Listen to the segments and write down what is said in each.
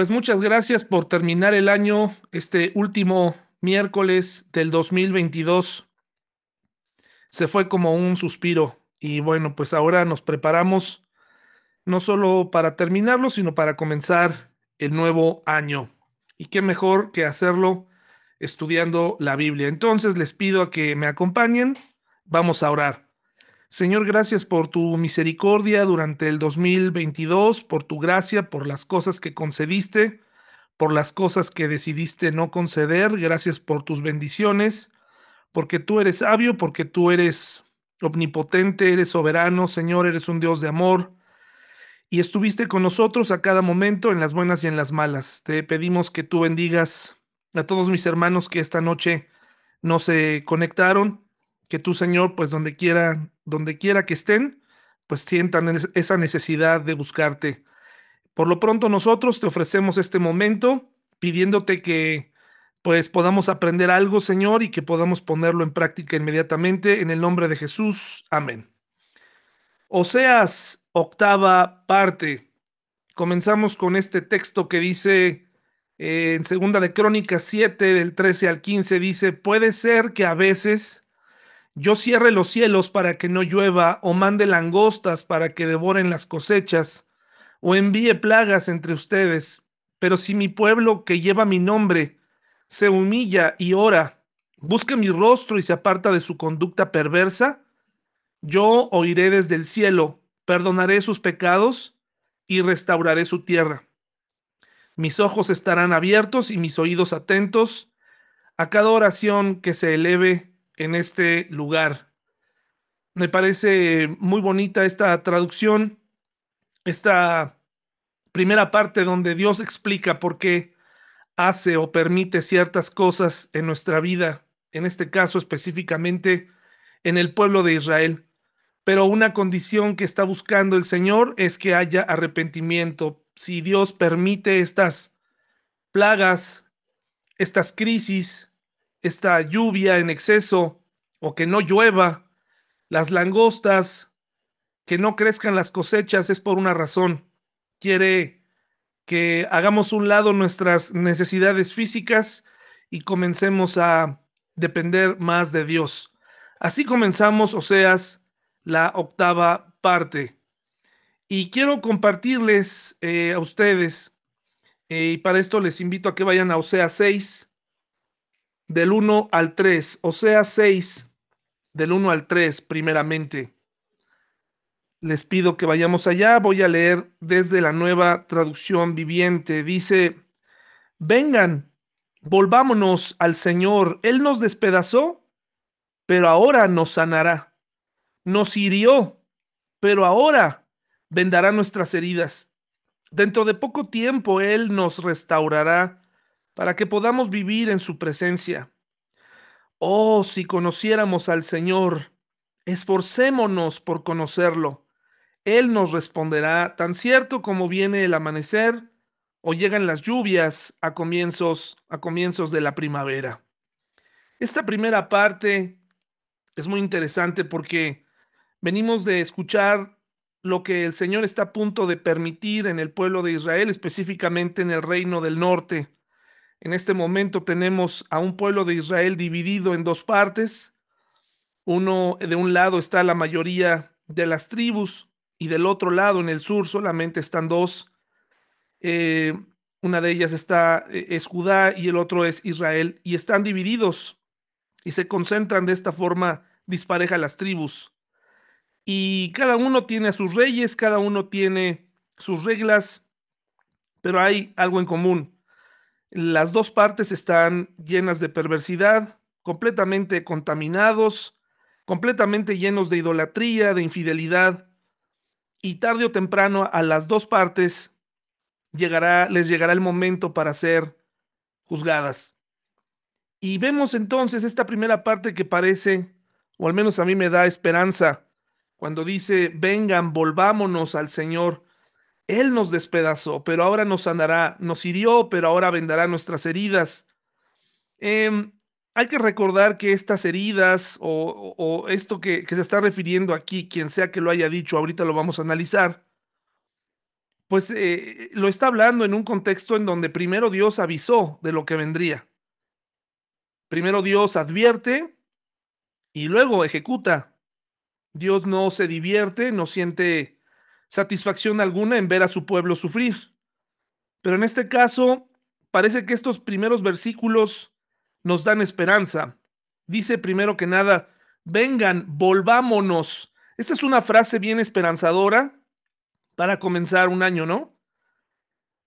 Pues muchas gracias por terminar el año, este último miércoles del 2022. Se fue como un suspiro y bueno, pues ahora nos preparamos no solo para terminarlo, sino para comenzar el nuevo año. Y qué mejor que hacerlo estudiando la Biblia. Entonces les pido a que me acompañen. Vamos a orar. Señor, gracias por tu misericordia durante el 2022, por tu gracia, por las cosas que concediste, por las cosas que decidiste no conceder. Gracias por tus bendiciones, porque tú eres sabio, porque tú eres omnipotente, eres soberano, Señor, eres un Dios de amor. Y estuviste con nosotros a cada momento, en las buenas y en las malas. Te pedimos que tú bendigas a todos mis hermanos que esta noche no se conectaron que tú, Señor, pues donde quiera, donde quiera que estén, pues sientan esa necesidad de buscarte. Por lo pronto nosotros te ofrecemos este momento pidiéndote que pues podamos aprender algo, Señor, y que podamos ponerlo en práctica inmediatamente en el nombre de Jesús. Amén. Oseas, octava parte. Comenzamos con este texto que dice eh, en segunda de Crónicas 7 del 13 al 15 dice, puede ser que a veces yo cierre los cielos para que no llueva, o mande langostas para que devoren las cosechas, o envíe plagas entre ustedes. Pero si mi pueblo que lleva mi nombre se humilla y ora, busca mi rostro y se aparta de su conducta perversa, yo oiré desde el cielo, perdonaré sus pecados y restauraré su tierra. Mis ojos estarán abiertos y mis oídos atentos a cada oración que se eleve en este lugar. Me parece muy bonita esta traducción, esta primera parte donde Dios explica por qué hace o permite ciertas cosas en nuestra vida, en este caso específicamente en el pueblo de Israel. Pero una condición que está buscando el Señor es que haya arrepentimiento. Si Dios permite estas plagas, estas crisis, esta lluvia en exceso o que no llueva, las langostas, que no crezcan las cosechas es por una razón. Quiere que hagamos un lado nuestras necesidades físicas y comencemos a depender más de Dios. Así comenzamos, Oseas, la octava parte. Y quiero compartirles eh, a ustedes, eh, y para esto les invito a que vayan a Oseas 6, del 1 al 3, o sea, 6 del 1 al 3 primeramente. Les pido que vayamos allá, voy a leer desde la nueva traducción viviente. Dice, vengan, volvámonos al Señor. Él nos despedazó, pero ahora nos sanará. Nos hirió, pero ahora vendará nuestras heridas. Dentro de poco tiempo Él nos restaurará para que podamos vivir en su presencia. Oh, si conociéramos al Señor, esforcémonos por conocerlo. Él nos responderá tan cierto como viene el amanecer o llegan las lluvias a comienzos a comienzos de la primavera. Esta primera parte es muy interesante porque venimos de escuchar lo que el Señor está a punto de permitir en el pueblo de Israel, específicamente en el reino del norte. En este momento tenemos a un pueblo de Israel dividido en dos partes. Uno de un lado está la mayoría de las tribus y del otro lado, en el sur, solamente están dos. Eh, una de ellas está eh, es Judá y el otro es Israel y están divididos y se concentran de esta forma dispareja las tribus. Y cada uno tiene a sus reyes, cada uno tiene sus reglas, pero hay algo en común. Las dos partes están llenas de perversidad, completamente contaminados, completamente llenos de idolatría, de infidelidad, y tarde o temprano a las dos partes llegará, les llegará el momento para ser juzgadas. Y vemos entonces esta primera parte que parece, o al menos a mí me da esperanza, cuando dice, vengan, volvámonos al Señor. Él nos despedazó, pero ahora nos sanará, nos hirió, pero ahora vendará nuestras heridas. Em, hay que recordar que estas heridas o, esto que, se está refiriendo aquí, quien sea que lo haya dicho, ahorita lo vamos a analizar, pues eh, lo está hablando en un contexto en donde primero Dios avisó de lo que vendría. Primero Dios advierte y luego ejecuta. Dios no se divierte, no siente satisfacción alguna en ver a su pueblo sufrir. Pero en este caso, parece que estos primeros versículos nos dan esperanza. Dice primero que nada, vengan, volvámonos. Esta es una frase bien esperanzadora para comenzar un año, ¿no?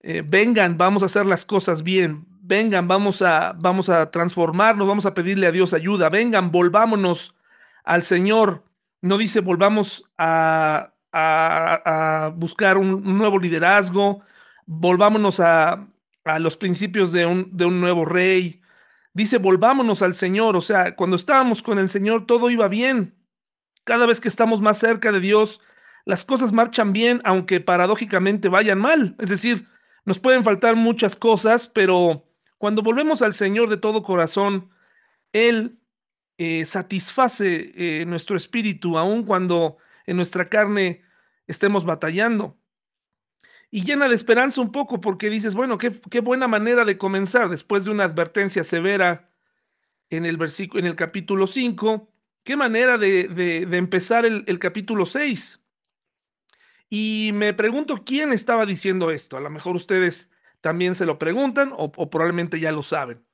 Eh, vengan, vamos a hacer las cosas bien. Vengan, vamos a, vamos a transformarnos, vamos a pedirle a Dios ayuda. Vengan, volvámonos al Señor. No dice volvamos a, buscar un, nuevo liderazgo, volvámonos a, a los principios de un, de un nuevo rey, dice, volvámonos al Señor. O sea, cuando estábamos con el Señor, todo iba bien. Cada vez que estamos más cerca de Dios, las cosas marchan bien, aunque paradójicamente vayan mal. Es decir, nos pueden faltar muchas cosas, pero cuando volvemos al Señor de todo corazón, Él eh, satisface eh, nuestro espíritu, aun cuando en nuestra carne estemos batallando y llena de esperanza un poco porque dices, bueno, qué, qué buena manera de comenzar después de una advertencia severa en el en el capítulo 5, qué manera de, de, empezar el, el, capítulo 6. Y me pregunto quién estaba diciendo esto. A lo mejor ustedes también se lo preguntan o, o probablemente ya lo saben.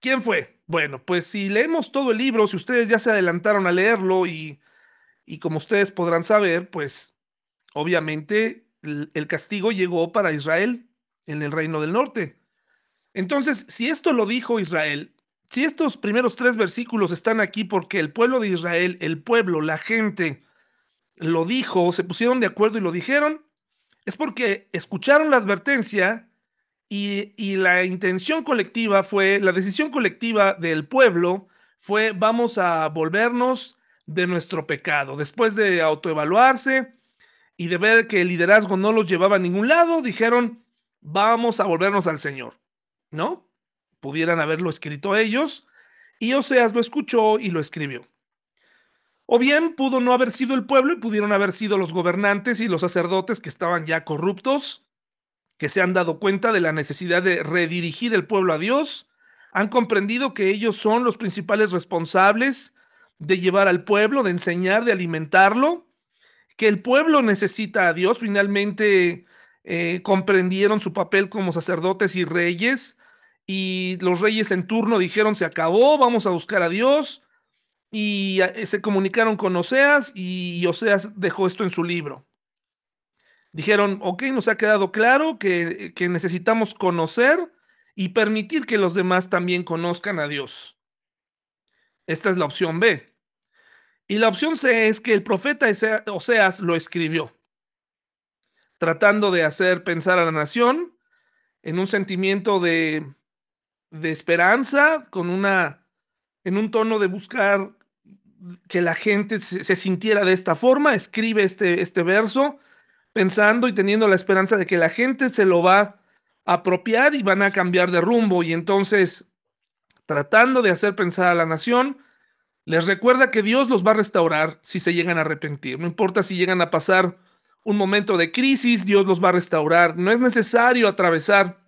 ¿Quién fue? Bueno, pues si leemos todo el libro, si ustedes ya se adelantaron a leerlo y, y como ustedes podrán saber, pues obviamente el castigo llegó para Israel en el reino del norte. Entonces, si esto lo dijo Israel, si estos primeros tres versículos están aquí porque el pueblo de Israel, el pueblo, la gente, lo dijo, se pusieron de acuerdo y lo dijeron, es porque escucharon la advertencia y, y, la intención colectiva fue, la decisión colectiva del pueblo fue vamos a volvernos de nuestro pecado. Después de autoevaluarse, y de ver que el liderazgo no los llevaba a ningún lado, dijeron, vamos a volvernos al Señor, ¿no? Pudieran haberlo escrito ellos, y Oseas lo escuchó y lo escribió. O bien pudo no haber sido el pueblo y pudieron haber sido los gobernantes y los sacerdotes que estaban ya corruptos, que se han dado cuenta de la necesidad de redirigir el pueblo a Dios, han comprendido que ellos son los principales responsables de llevar al pueblo, de enseñar, de alimentarlo, que el pueblo necesita a Dios. Finalmente eh, comprendieron su papel como sacerdotes y reyes y los reyes en turno dijeron se acabó, vamos a buscar a Dios y eh, se comunicaron con Oseas y Oseas dejó esto en su libro. Dijeron, ok, nos ha quedado claro que, que necesitamos conocer y permitir que los demás también conozcan a Dios. Esta es la opción B. Y la opción C es que el profeta Oseas lo escribió, tratando de hacer pensar a la nación en un sentimiento de, de esperanza, con una, en un tono de buscar que la gente se, sintiera de esta forma, escribe este, este verso pensando y teniendo la esperanza de que la gente se lo va a apropiar y van a cambiar de rumbo. Y entonces, tratando de hacer pensar a la nación, les recuerda que Dios los va a restaurar si se llegan a arrepentir. No importa si llegan a pasar un momento de crisis, Dios los va a restaurar. No es necesario atravesar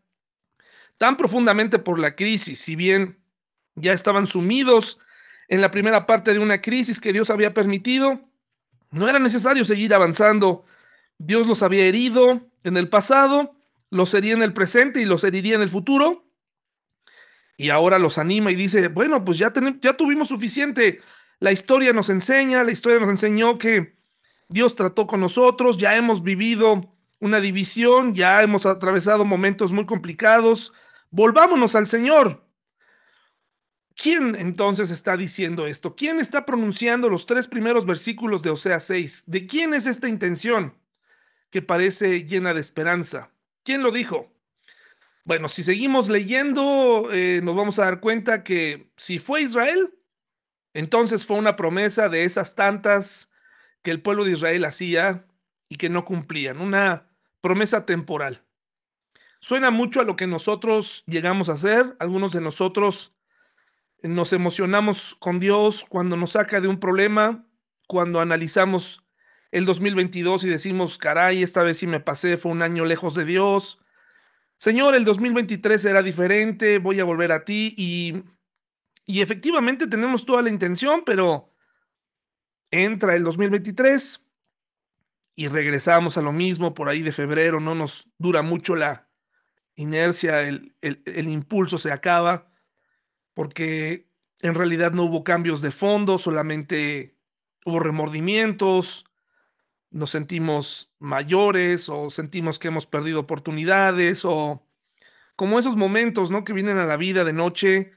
tan profundamente por la crisis, si bien ya estaban sumidos en la primera parte de una crisis que Dios había permitido, no era necesario seguir avanzando. Dios los había herido en el pasado, los hería en el presente y los heriría en el futuro y ahora los anima y dice, bueno, pues ya, ya tuvimos suficiente. La historia nos enseña, la historia nos enseñó que Dios trató con nosotros, ya hemos vivido una división, ya hemos atravesado momentos muy complicados. Volvámonos al Señor. ¿Quién entonces está diciendo esto? ¿Quién está pronunciando los tres primeros versículos de Osea 6? ¿De quién es esta intención que parece llena de esperanza? ¿Quién lo dijo? Bueno, si seguimos leyendo, eh, nos vamos a dar cuenta que si fue Israel, entonces fue una promesa de esas tantas que el pueblo de Israel hacía y que no cumplían, una promesa temporal. Suena mucho a lo que nosotros llegamos a hacer, algunos de nosotros nos emocionamos con Dios cuando nos saca de un problema, cuando analizamos el 2022 y decimos, caray, esta vez sí me pasé, fue un año lejos de Dios. Señor, el 2023 será diferente, voy a volver a ti y, y efectivamente tenemos toda la intención, pero entra el 2023 y regresamos a lo mismo por ahí de febrero, no nos dura mucho la inercia, el, el, el impulso se acaba, porque en realidad no hubo cambios de fondo, solamente hubo remordimientos, nos sentimos mayores o sentimos que hemos perdido oportunidades o como esos momentos, ¿no? Que vienen a la vida de noche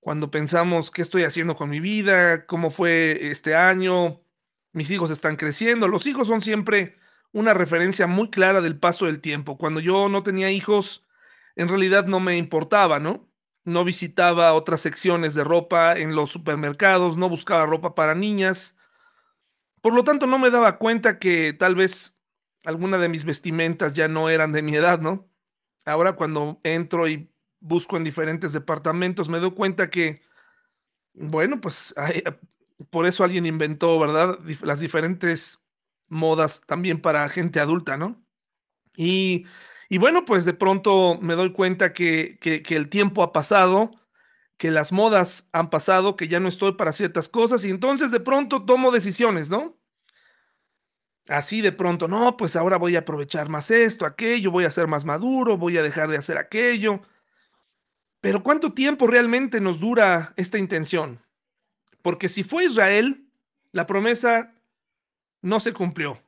cuando pensamos qué estoy haciendo con mi vida, cómo fue este año, mis hijos están creciendo. Los hijos son siempre una referencia muy clara del paso del tiempo. Cuando yo no tenía hijos, en realidad no me importaba, ¿no? No visitaba otras secciones de ropa en los supermercados, no buscaba ropa para niñas por lo tanto, no me daba cuenta que tal vez alguna de mis vestimentas ya no eran de mi edad, ¿no? Ahora cuando entro y busco en diferentes departamentos, me doy cuenta que, bueno, pues por eso alguien inventó, ¿verdad? Las diferentes modas también para gente adulta, ¿no? Y, bueno, pues de pronto me doy cuenta que, que el tiempo ha pasado, que las modas han pasado, que ya no estoy para ciertas cosas y entonces de pronto tomo decisiones, ¿no? Así de pronto, no, pues ahora voy a aprovechar más esto, aquello, voy a ser más maduro, voy a dejar de hacer aquello. Pero ¿cuánto tiempo realmente nos dura esta intención? Porque si fue Israel, la promesa no se cumplió.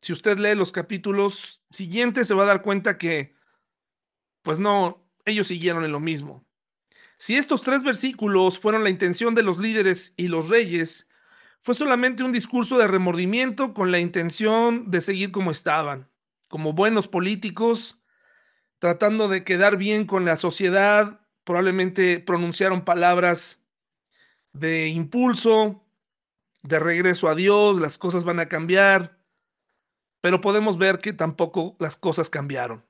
Si usted lee los capítulos siguientes, se va a dar cuenta que, pues no, ellos siguieron en lo mismo. Si estos tres versículos fueron la intención de los líderes y los reyes, fue solamente un discurso de remordimiento con la intención de seguir como estaban, como buenos políticos, tratando de quedar bien con la sociedad, probablemente pronunciaron palabras de impulso, de regreso a Dios, las cosas van a cambiar, pero podemos ver que tampoco las cosas cambiaron.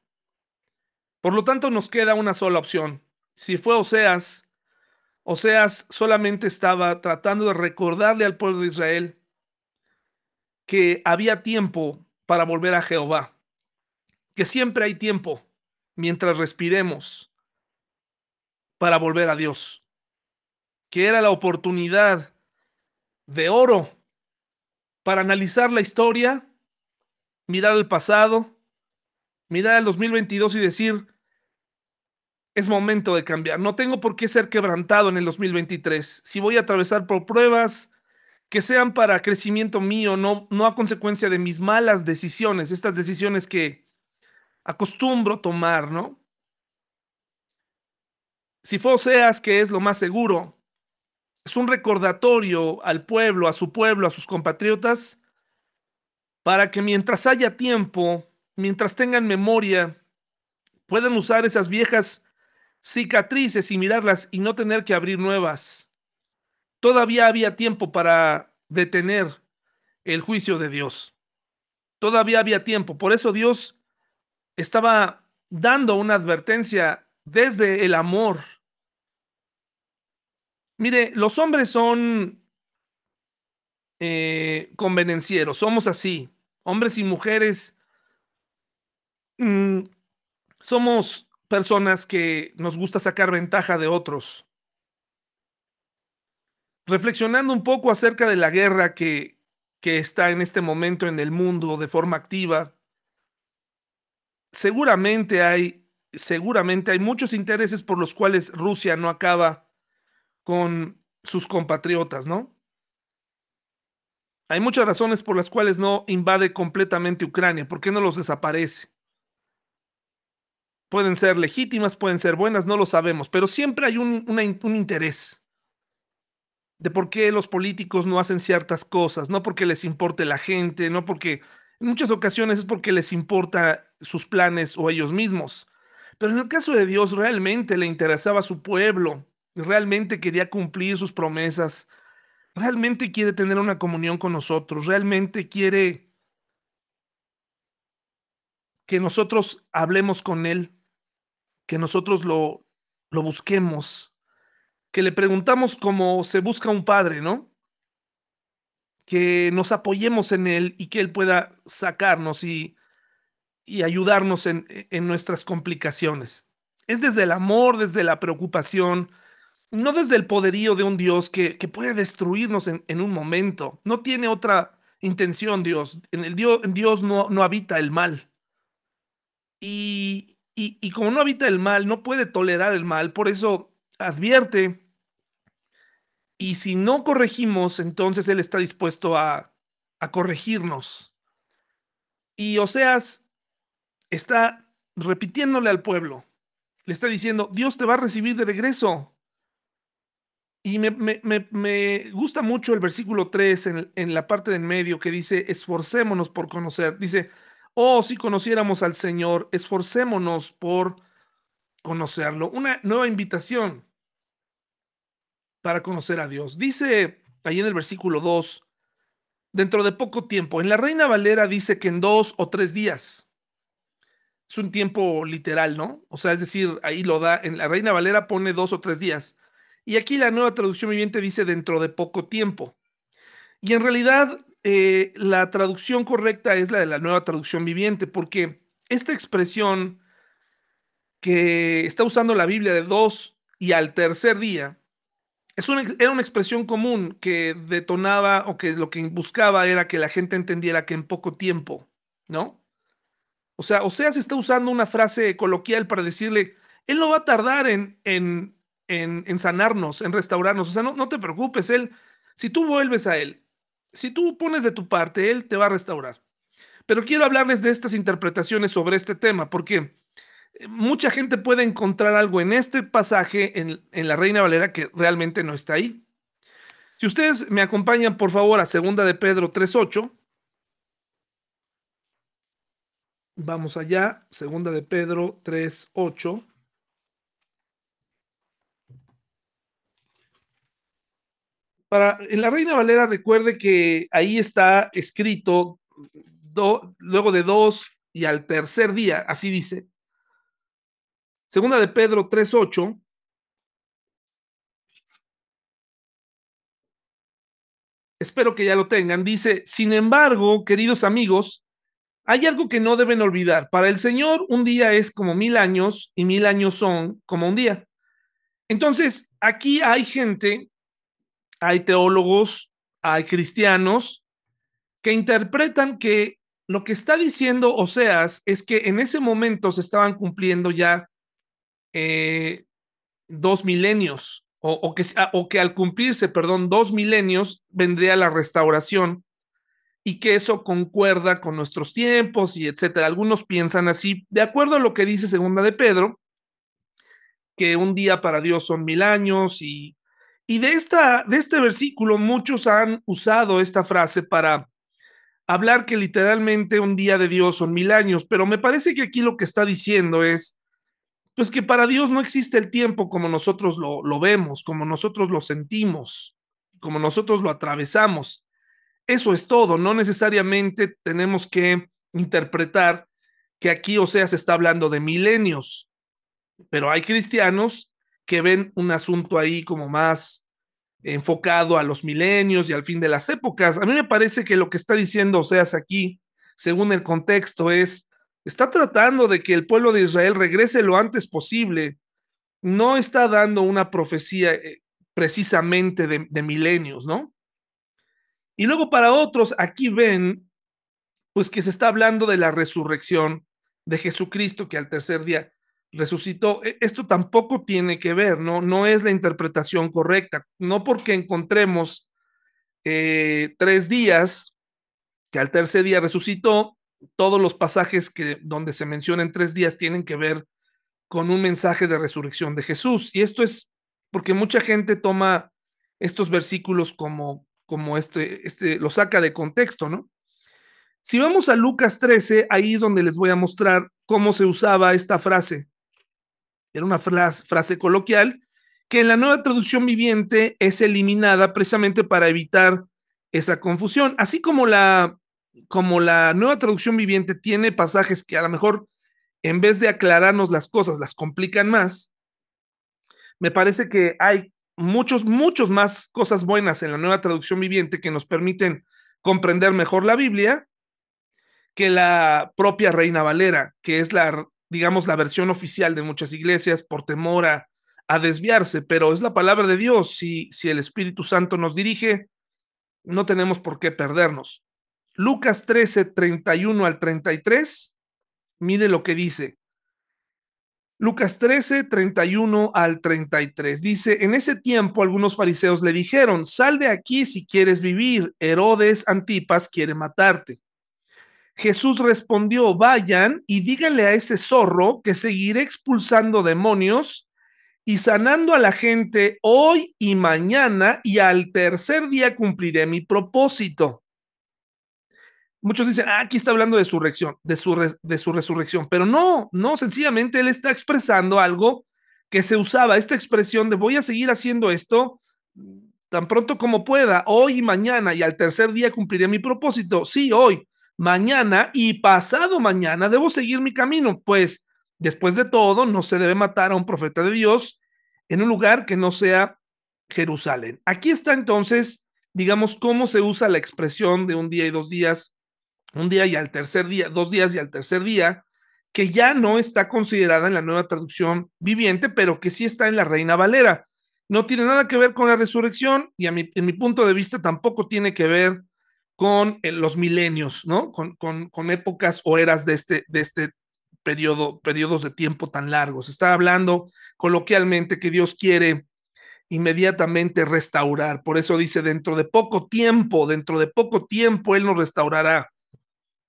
Por lo tanto, nos queda una sola opción, si fue Oseas, Oseas solamente estaba tratando de recordarle al pueblo de Israel que había tiempo para volver a Jehová, que siempre hay tiempo mientras respiremos para volver a Dios, que era la oportunidad de oro para analizar la historia, mirar el pasado, mirar el 2022 y decir, es momento de cambiar. No tengo por qué ser quebrantado en el 2023. Si voy a atravesar por pruebas que sean para crecimiento mío, no, no a consecuencia de mis malas decisiones, estas decisiones que acostumbro tomar, ¿no? Si fue Oseas, que es lo más seguro, es un recordatorio al pueblo, a su pueblo, a sus compatriotas, para que mientras haya tiempo, mientras tengan memoria, puedan usar esas viejas cicatrices y mirarlas y no tener que abrir nuevas. Todavía había tiempo para detener el juicio de Dios. Todavía había tiempo. Por eso Dios estaba dando una advertencia desde el amor. Mire, los hombres son eh, convenencieros, somos así. Hombres y mujeres mm, somos personas que nos gusta sacar ventaja de otros. Reflexionando un poco acerca de la guerra que, que está en este momento en el mundo de forma activa, seguramente hay, seguramente hay muchos intereses por los cuales Rusia no acaba con sus compatriotas, ¿no? Hay muchas razones por las cuales no invade completamente Ucrania, ¿por qué no los desaparece? Pueden ser legítimas, pueden ser buenas, no lo sabemos, pero siempre hay un, interés de por qué los políticos no hacen ciertas cosas, no porque les importe la gente, no porque en muchas ocasiones es porque les importa sus planes o ellos mismos. Pero en el caso de Dios realmente le interesaba a su pueblo, realmente quería cumplir sus promesas, realmente quiere tener una comunión con nosotros, realmente quiere que nosotros hablemos con Él, que nosotros lo, lo busquemos, que le preguntamos cómo se busca un padre, ¿no? que nos apoyemos en Él y que Él pueda sacarnos y, y ayudarnos en, en nuestras complicaciones. Es desde el amor, desde la preocupación, no desde el poderío de un Dios que, que puede destruirnos en, en, un momento. No tiene otra intención Dios. En, el Dios, Dios no, no habita el mal. Y, y, como no habita el mal, no puede tolerar el mal. Por eso advierte. Y si no corregimos, entonces Él está dispuesto a, a corregirnos. Y Oseas está repitiéndole al pueblo. Le está diciendo, Dios te va a recibir de regreso. Y me, me, me, gusta mucho el versículo 3 en, en, la parte del medio que dice, esforcémonos por conocer. Dice, oh, si conociéramos al Señor, esforcémonos por conocerlo. Una nueva invitación para conocer a Dios. Dice ahí en el versículo 2, dentro de poco tiempo, en la Reina Valera dice que en dos o tres días. Es un tiempo literal, ¿no? O sea, es decir, ahí lo da, en la Reina Valera pone dos o tres días. Y aquí la nueva traducción viviente dice dentro de poco tiempo. Y en realidad eh, la traducción correcta es la de la nueva traducción viviente, porque esta expresión que está usando la Biblia de dos y al tercer día, es una, era una expresión común que detonaba o que lo que buscaba era que la gente entendiera que en poco tiempo, ¿no? O sea, o sea, se está usando una frase coloquial para decirle, él no va a tardar en, en en, sanarnos, en restaurarnos. O sea, no, no te preocupes, Él, si tú vuelves a Él, si tú pones de tu parte, Él te va a restaurar. Pero quiero hablarles de estas interpretaciones sobre este tema, porque eh, mucha gente puede encontrar algo en este pasaje en, en la Reina Valera que realmente no está ahí. Si ustedes me acompañan, por favor, a segunda de Pedro 3.8. Vamos allá, segunda de Pedro 3.8. Para, en la Reina Valera recuerde que ahí está escrito luego de dos y al tercer día, así dice. Segunda de Pedro 3.8. Espero que ya lo tengan. Dice, sin embargo, queridos amigos, hay algo que no deben olvidar. Para el Señor, un día es como mil años y mil años son como un día. Entonces, aquí hay gente hay teólogos, hay cristianos que interpretan que lo que está diciendo Oseas es que en ese momento se estaban cumpliendo ya eh, dos milenios, o, o, que, o que al cumplirse, perdón, dos milenios vendría la restauración y que eso concuerda con nuestros tiempos y etcétera. Algunos piensan así, de acuerdo a lo que dice Segunda de Pedro, que un día para Dios son mil años y y de, esta, de este versículo muchos han usado esta frase para hablar que literalmente un día de Dios son mil años, pero me parece que aquí lo que está diciendo es, pues que para Dios no existe el tiempo como nosotros lo, lo vemos, como nosotros lo sentimos, como nosotros lo atravesamos. Eso es todo, no necesariamente tenemos que interpretar que aquí, o sea, se está hablando de milenios, pero hay cristianos que ven un asunto ahí como más enfocado a los milenios y al fin de las épocas. A mí me parece que lo que está diciendo Oseas aquí, según el contexto, es, está tratando de que el pueblo de Israel regrese lo antes posible. No está dando una profecía eh, precisamente de, de milenios, ¿no? Y luego para otros, aquí ven, pues que se está hablando de la resurrección de Jesucristo, que al tercer día resucitó. E, esto tampoco tiene que ver, ¿no? No es la interpretación correcta. No porque encontremos eh, tres días, que al tercer día resucitó, todos los pasajes que donde se mencionan tres días tienen que ver con un mensaje de resurrección de Jesús. Y esto es porque mucha gente toma estos versículos como, como este, este, lo saca de contexto, ¿no? Si vamos a Lucas 13, ahí es donde les voy a mostrar cómo se usaba esta frase era una frase, coloquial que en la nueva traducción viviente es eliminada precisamente para evitar esa confusión, así como la, como la nueva traducción viviente tiene pasajes que a lo mejor en vez de aclararnos las cosas las complican más, me parece que hay muchos, muchos más cosas buenas en la nueva traducción viviente que nos permiten comprender mejor la Biblia que la propia Reina Valera, que es la, digamos, la versión oficial de muchas iglesias por temor a, desviarse, pero es la palabra de Dios. Si, si el Espíritu Santo nos dirige, no tenemos por qué perdernos. Lucas 13, 31 al 33, mire lo que dice. Lucas 13, 31 al 33. Dice, en ese tiempo algunos fariseos le dijeron, sal de aquí si quieres vivir, Herodes Antipas quiere matarte. Jesús respondió, vayan y díganle a ese zorro que seguiré expulsando demonios y sanando a la gente hoy y mañana y al tercer día cumpliré mi propósito. Muchos dicen, ah, aquí está hablando de su, de, su de su resurrección, pero no, no, sencillamente él está expresando algo que se usaba, esta expresión de voy a seguir haciendo esto tan pronto como pueda, hoy y mañana, y al tercer día cumpliré mi propósito. Sí, hoy, mañana y pasado mañana debo seguir mi camino, pues después de todo no se debe matar a un profeta de Dios en un lugar que no sea Jerusalén. Aquí está entonces, digamos, cómo se usa la expresión de un día y dos días un día y al tercer día, dos días y al tercer día, que ya no está considerada en la nueva traducción viviente, pero que sí está en la Reina Valera. No tiene nada que ver con la resurrección y en mi punto de vista tampoco tiene que ver con eh, los milenios, ¿no? Con, con, épocas o eras de este, de este periodo, periodos de tiempo tan largos. Está hablando coloquialmente que Dios quiere inmediatamente restaurar. Por eso dice, dentro de poco tiempo, dentro de poco tiempo Él nos restaurará.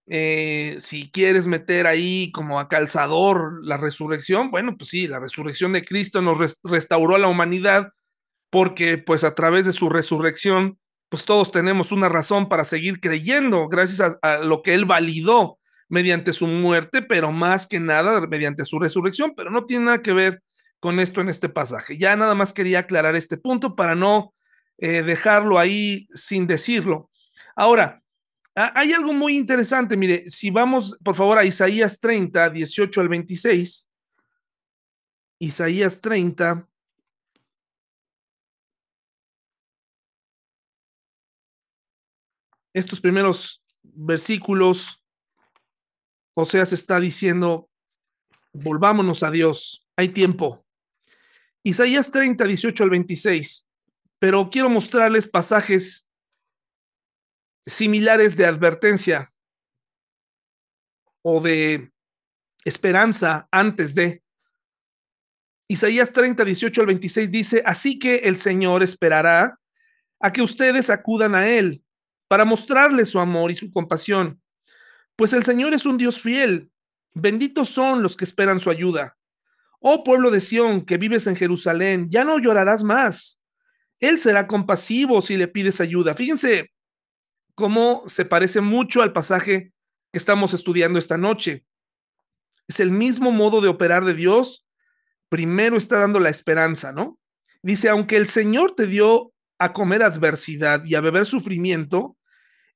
Eh, si quieres meter ahí como a calzador la resurrección, bueno, pues sí, la resurrección de Cristo nos restauró a la humanidad porque pues a través de su resurrección, pues todos tenemos una razón para seguir creyendo gracias a, lo que Él validó mediante su muerte, pero más que nada mediante su resurrección, pero no tiene nada que ver con esto en este pasaje. Ya nada más quería aclarar este punto para no eh, dejarlo ahí sin decirlo. Ahora, Ah, hay algo muy interesante, mire, si vamos por favor a Isaías 30, 18 al 26, Isaías 30, estos primeros versículos, Oseas está diciendo, volvámonos a Dios, hay tiempo. Isaías 30, 18 al 26, pero quiero mostrarles pasajes similares de advertencia o de esperanza antes de. Isaías 30, 18 al 26 dice, así que el Señor esperará a que ustedes acudan a Él para mostrarle su amor y su compasión, pues el Señor es un Dios fiel. Benditos son los que esperan su ayuda. Oh pueblo de Sión, que vives en Jerusalén, ya no llorarás más. Él será compasivo si le pides ayuda. Fíjense cómo se parece mucho al pasaje que estamos estudiando esta noche. Es el mismo modo de operar de Dios. Primero está dando la esperanza, ¿no? Dice, aunque el Señor te dio a comer adversidad y a beber sufrimiento,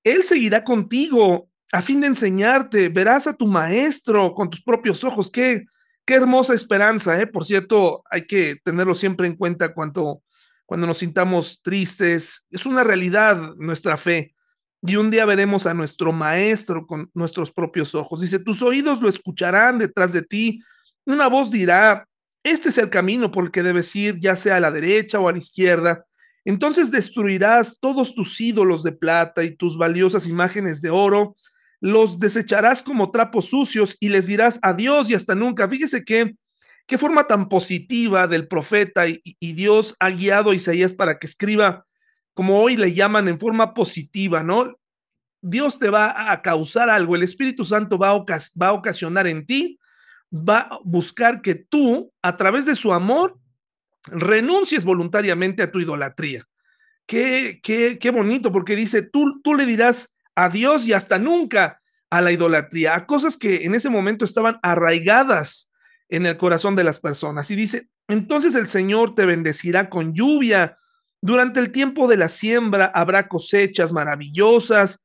Él seguirá contigo a fin de enseñarte. Verás a tu maestro con tus propios ojos. Qué, qué hermosa esperanza, ¿eh? Por cierto, hay que tenerlo siempre en cuenta cuando, cuando nos sintamos tristes. Es una realidad nuestra fe y un día veremos a nuestro maestro con nuestros propios ojos. Dice, tus oídos lo escucharán detrás de ti. Una voz dirá, este es el camino por el que debes ir, ya sea a la derecha o a la izquierda. Entonces destruirás todos tus ídolos de plata y tus valiosas imágenes de oro, los desecharás como trapos sucios y les dirás adiós y hasta nunca. Fíjese que qué forma tan positiva del profeta y, Dios ha guiado a Isaías para que escriba como hoy le llaman en forma positiva, ¿no? Dios te va a causar algo, el Espíritu Santo va a ocasionar en ti, va a buscar que tú, a través de su amor, renuncies voluntariamente a tu idolatría. Qué, qué, qué bonito, porque dice, tú, tú le dirás adiós y hasta nunca a la idolatría, a cosas que en ese momento estaban arraigadas en el corazón de las personas. Y dice, entonces el Señor te bendecirá con lluvia durante el tiempo de la siembra habrá cosechas maravillosas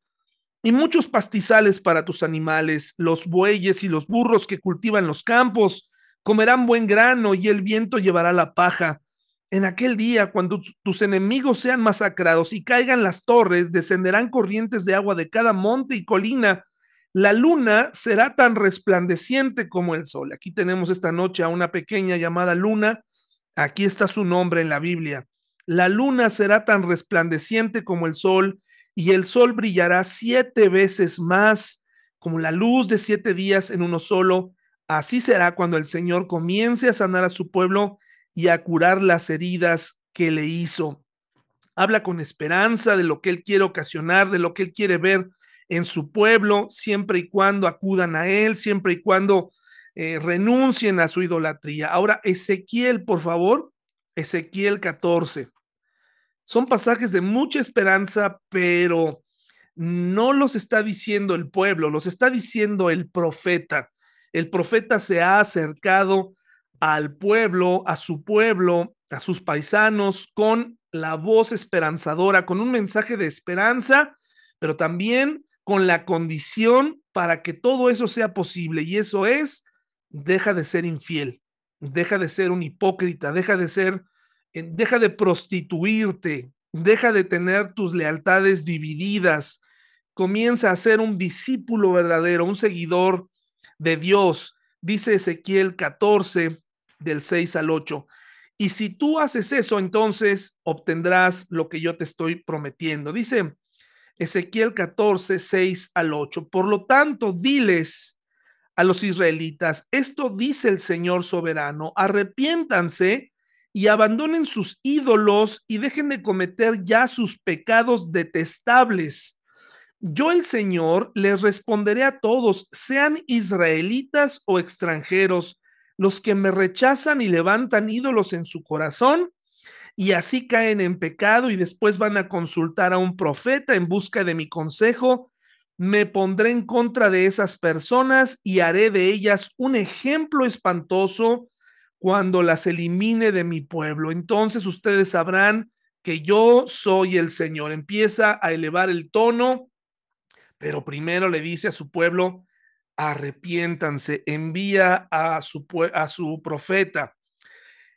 y muchos pastizales para tus animales. Los bueyes y los burros que cultivan los campos comerán buen grano y el viento llevará la paja. en aquel día, cuando tus enemigos sean masacrados y caigan las torres, descenderán corrientes de agua de cada monte y colina. La luna será tan resplandeciente como el sol. Aquí tenemos esta noche a una pequeña llamada luna. Aquí está su nombre en la Biblia. La luna será tan resplandeciente como el sol y el sol brillará siete veces más como la luz de siete días en uno solo. Así será cuando el Señor comience a sanar a su pueblo y a curar las heridas que le hizo. Habla con esperanza de lo que Él quiere ocasionar, de lo que Él quiere ver en su pueblo, siempre y cuando acudan a Él, siempre y cuando eh, renuncien a su idolatría. Ahora, Ezequiel, por favor, Ezequiel 14. Son pasajes de mucha esperanza, pero no los está diciendo el pueblo, los está diciendo el profeta. El profeta se ha acercado al pueblo, a su pueblo, a sus paisanos, con la voz esperanzadora, con un mensaje de esperanza, pero también con la condición para que todo eso sea posible. Y eso es, deja de ser infiel, deja de ser un hipócrita, deja de ser, eh, deja de prostituirte, deja de tener tus lealtades divididas, comienza a ser un discípulo verdadero, un seguidor de Dios. Dice Ezequiel 14, del 6 al 8. Y si tú haces eso, entonces obtendrás lo que yo te estoy prometiendo. Dice Ezequiel 14, 6 al 8. Por lo tanto, diles a los israelitas, esto dice el Señor soberano, arrepiéntanse y abandonen sus ídolos y dejen de cometer ya sus pecados detestables. Yo el Señor les responderé a todos, sean israelitas o extranjeros, los que me rechazan y levantan ídolos en su corazón y así caen en pecado y después van a consultar a un profeta en busca de mi consejo, me pondré en contra de esas personas y haré de ellas un ejemplo espantoso cuando las elimine de mi pueblo. Entonces ustedes sabrán que yo soy el Señor. Empieza a elevar el tono, pero primero le dice a su pueblo, arrepiéntanse, envía a su, a su profeta.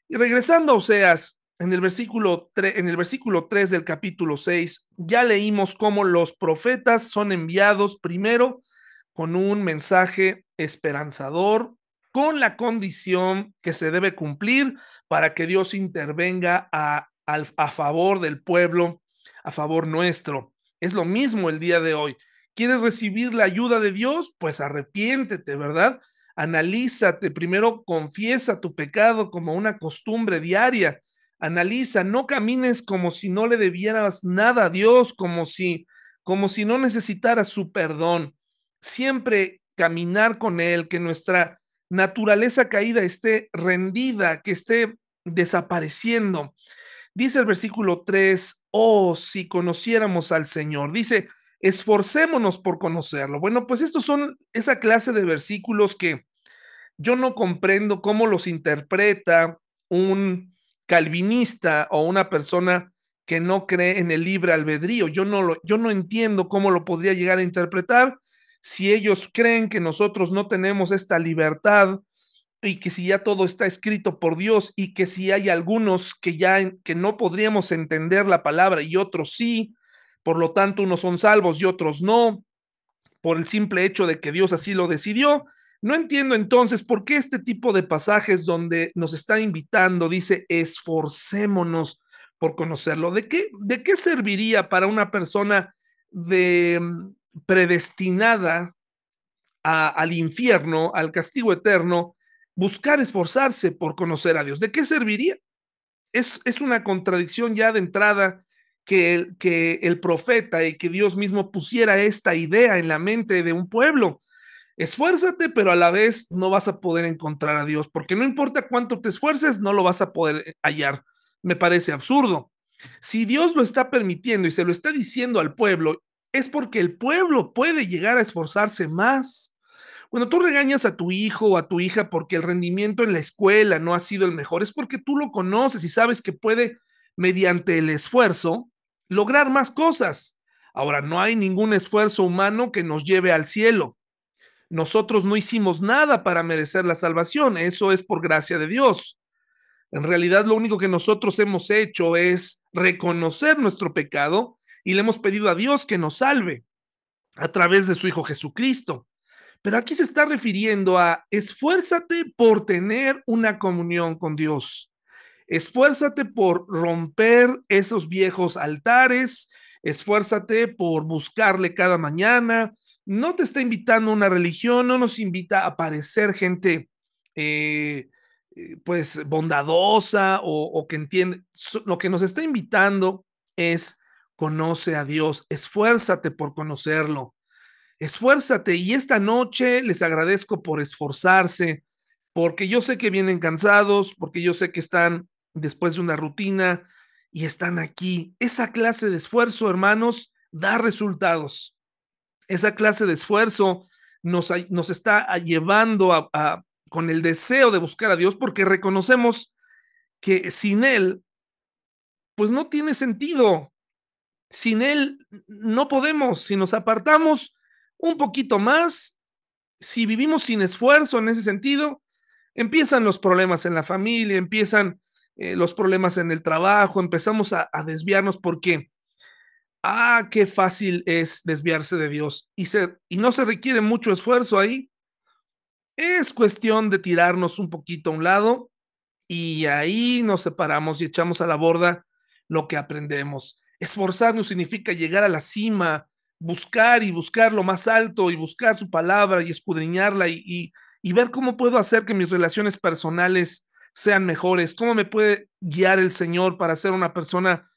Y regresando a Oseas, en el, versículo en el versículo 3 del capítulo 6, ya leímos cómo los profetas son enviados primero con un mensaje esperanzador, con la condición que se debe cumplir para que Dios intervenga a, a favor del pueblo, a favor nuestro. Es lo mismo el día de hoy. ¿Quieres recibir la ayuda de Dios? Pues arrepiéntete, ¿verdad? Analízate, primero confiesa tu pecado como una costumbre diaria. Analiza, no camines como si no le debieras nada a Dios, como si como si no necesitaras su perdón. Siempre caminar con él, que nuestra naturaleza caída esté rendida, que esté desapareciendo. Dice el versículo 3, oh, si conociéramos al Señor. Dice, esforcémonos por conocerlo. Bueno, pues estos son esa clase de versículos que yo no comprendo cómo los interpreta un calvinista o una persona que no cree en el libre albedrío. Yo no, lo, yo no entiendo cómo lo podría llegar a interpretar si ellos creen que nosotros no tenemos esta libertad y que si ya todo está escrito por Dios y que si hay algunos que ya que no podríamos entender la palabra y otros sí, por lo tanto, unos son salvos y otros no, por el simple hecho de que Dios así lo decidió. No entiendo entonces por qué este tipo de pasajes donde nos está invitando dice esforcémonos por conocerlo. ¿De qué, de qué serviría para una persona de mm, predestinada al infierno, al castigo eterno, buscar esforzarse por conocer a Dios? ¿De qué serviría? Es, es una contradicción ya de entrada que el, que el profeta y que Dios mismo pusiera esta idea en la mente de un pueblo. Esfuérzate, pero a la vez no vas a poder encontrar a Dios, porque no importa cuánto te esfuerces, no lo vas a poder hallar. Me parece absurdo. Si Dios lo está permitiendo y se lo está diciendo al pueblo, es porque el pueblo puede llegar a esforzarse más. Cuando tú regañas a tu hijo o a tu hija porque el rendimiento en la escuela no ha sido el mejor, es porque tú lo conoces y sabes que puede, mediante el esfuerzo, lograr más cosas. Ahora, no hay ningún esfuerzo humano que nos lleve al cielo. Nosotros no hicimos nada para merecer la salvación, eso es por gracia de Dios. En realidad lo único que nosotros hemos hecho es reconocer nuestro pecado y le hemos pedido a Dios que nos salve a través de su Hijo Jesucristo. Pero aquí se está refiriendo a esfuérzate por tener una comunión con Dios. Esfuérzate por romper esos viejos altares, esfuérzate por buscarle cada mañana. No te está invitando una religión, no nos invita a parecer gente eh, eh, pues bondadosa o, o que entiende. Lo que nos está invitando es conoce a Dios, esfuérzate por conocerlo, esfuérzate y esta noche les agradezco por esforzarse, porque yo sé que vienen cansados, porque yo sé que están después de una rutina y están aquí. Esa clase de esfuerzo, hermanos, da resultados. Esa clase de esfuerzo nos, nos está llevando a, con el deseo de buscar a Dios porque reconocemos que sin Él, pues no tiene sentido. Sin Él no podemos. Si nos apartamos un poquito más, si vivimos sin esfuerzo en ese sentido, empiezan los problemas en la familia, empiezan eh, los problemas en el trabajo, empezamos a, desviarnos porque, ah, qué fácil es desviarse de Dios y, y no se requiere mucho esfuerzo ahí. Es cuestión de tirarnos un poquito a un lado y ahí nos separamos y echamos a la borda lo que aprendemos. Esforzarnos significa llegar a la cima, buscar y buscar lo más alto y buscar su palabra y escudriñarla y, y ver cómo puedo hacer que mis relaciones personales sean mejores, cómo me puede guiar el Señor para ser una persona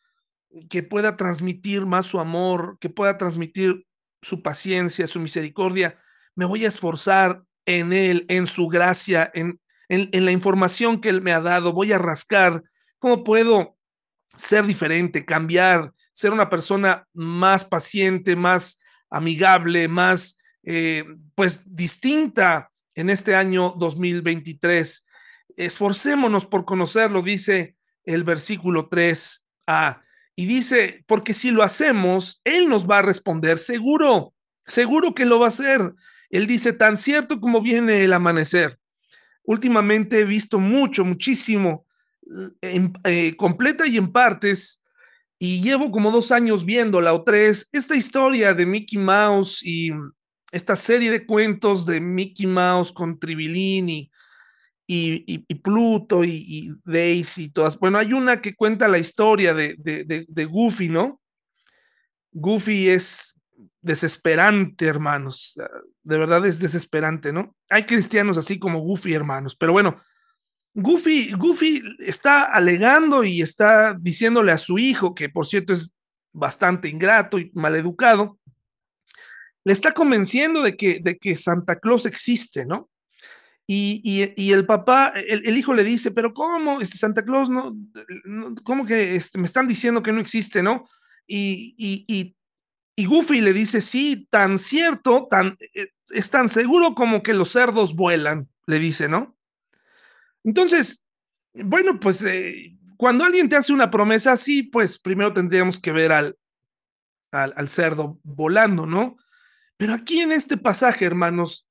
que pueda transmitir más su amor, que pueda transmitir su paciencia, su misericordia. Me voy a esforzar en Él, en su gracia, en, en, la información que Él me ha dado. Voy a rascar cómo puedo ser diferente, cambiar, ser una persona más paciente, más amigable, más, eh, pues, distinta en este año 2023 esforcémonos por conocerlo, dice el versículo 3a. Y dice, porque si lo hacemos, Él nos va a responder, seguro, seguro que lo va a hacer. Él dice, tan cierto como viene el amanecer. Últimamente he visto mucho, muchísimo, eh, completa y en partes, y llevo como dos años viéndola o tres, esta historia de Mickey Mouse y esta serie de cuentos de Mickey Mouse con Tribilín y y, Pluto y, Daisy y todas. Bueno, hay una que cuenta la historia de, de, Goofy, ¿no? Goofy es desesperante, hermanos. De verdad es desesperante, ¿no? Hay cristianos así como Goofy, hermanos. Pero bueno, Goofy, Goofy está alegando y está diciéndole a su hijo, que por cierto es bastante ingrato y maleducado, le está convenciendo de que, de que Santa Claus existe, ¿no? Y, el papá, el, hijo le dice, pero ¿cómo? Este, Santa Claus, no, ¿cómo que este, me están diciendo que no existe, no? Y, y, y, Goofy le dice, sí, tan cierto, tan, eh, es tan seguro como que los cerdos vuelan, le dice, ¿no? Entonces, bueno, pues eh, cuando alguien te hace una promesa así, pues primero tendríamos que ver al, al cerdo volando, ¿no? Pero aquí en este pasaje, hermanos,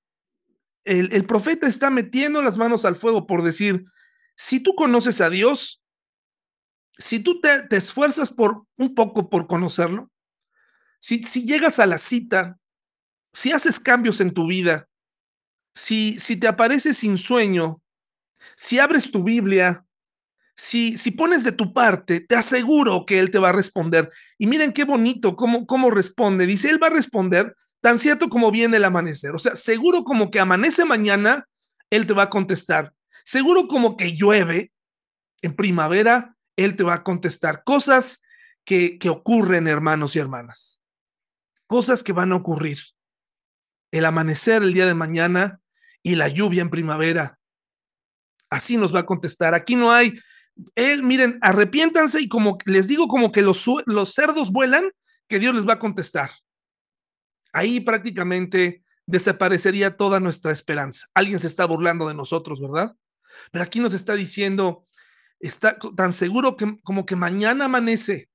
el, profeta está metiendo las manos al fuego por decir, si tú conoces a Dios, si tú te, esfuerzas por un poco por conocerlo, si, llegas a la cita, si haces cambios en tu vida, si, si te apareces sin sueño, si abres tu Biblia, si, si pones de tu parte, te aseguro que Él te va a responder. Y miren qué bonito cómo, cómo responde. Dice, Él va a responder tan cierto como viene el amanecer. O sea, seguro como que amanece mañana, Él te va a contestar. Seguro como que llueve en primavera, Él te va a contestar. Cosas que, que ocurren, hermanos y hermanas. Cosas que van a ocurrir. El amanecer el día de mañana y la lluvia en primavera. Así nos va a contestar. Aquí no hay, él, miren, arrepiéntanse y como les digo, como que los, los cerdos vuelan, que Dios les va a contestar ahí prácticamente desaparecería toda nuestra esperanza. Alguien se está burlando de nosotros, ¿verdad? Pero aquí nos está diciendo, está tan seguro que, como que mañana amanece,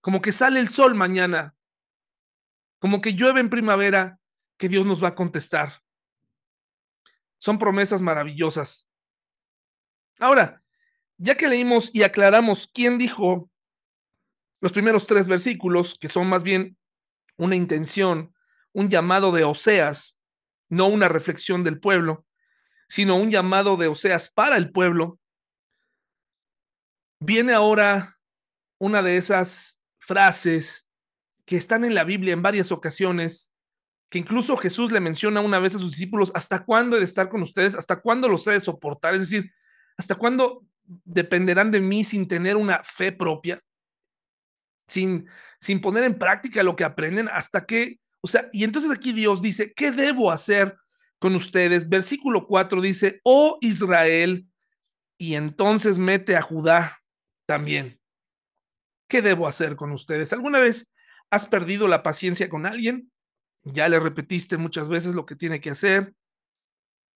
como que sale el sol mañana, como que llueve en primavera, que Dios nos va a contestar. Son promesas maravillosas. Ahora, ya que leímos y aclaramos quién dijo los primeros tres versículos, que son más bien una intención, un llamado de Oseas, no una reflexión del pueblo, sino un llamado de Oseas para el pueblo, viene ahora una de esas frases que están en la Biblia en varias ocasiones, que incluso Jesús le menciona una vez a sus discípulos, ¿hasta cuándo he de estar con ustedes? ¿Hasta cuándo los he de soportar? Es decir, ¿hasta cuándo dependerán de mí sin tener una fe propia? Sin, sin poner en práctica lo que aprenden, hasta que, o sea, y entonces aquí Dios dice, ¿qué debo hacer con ustedes? Versículo 4 dice, oh Israel, y entonces mete a Judá también. ¿Qué debo hacer con ustedes? ¿Alguna vez has perdido la paciencia con alguien? Ya le repetiste muchas veces lo que tiene que hacer.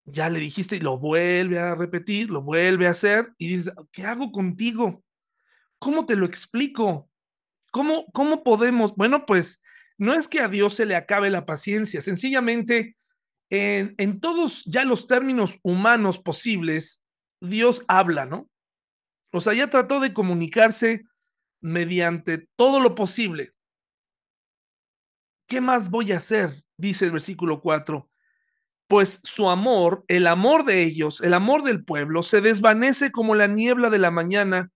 Ya le dijiste y lo vuelve a repetir, lo vuelve a hacer y dices, ¿qué hago contigo? ¿Cómo te lo explico? ¿Cómo, cómo podemos? Bueno, pues no es que a Dios se le acabe la paciencia, sencillamente en, en todos ya los términos humanos posibles, Dios habla, ¿no? O sea, ya trató de comunicarse mediante todo lo posible. ¿Qué más voy a hacer? Dice el versículo 4. Pues su amor, el amor de ellos, el amor del pueblo, se desvanece como la niebla de la mañana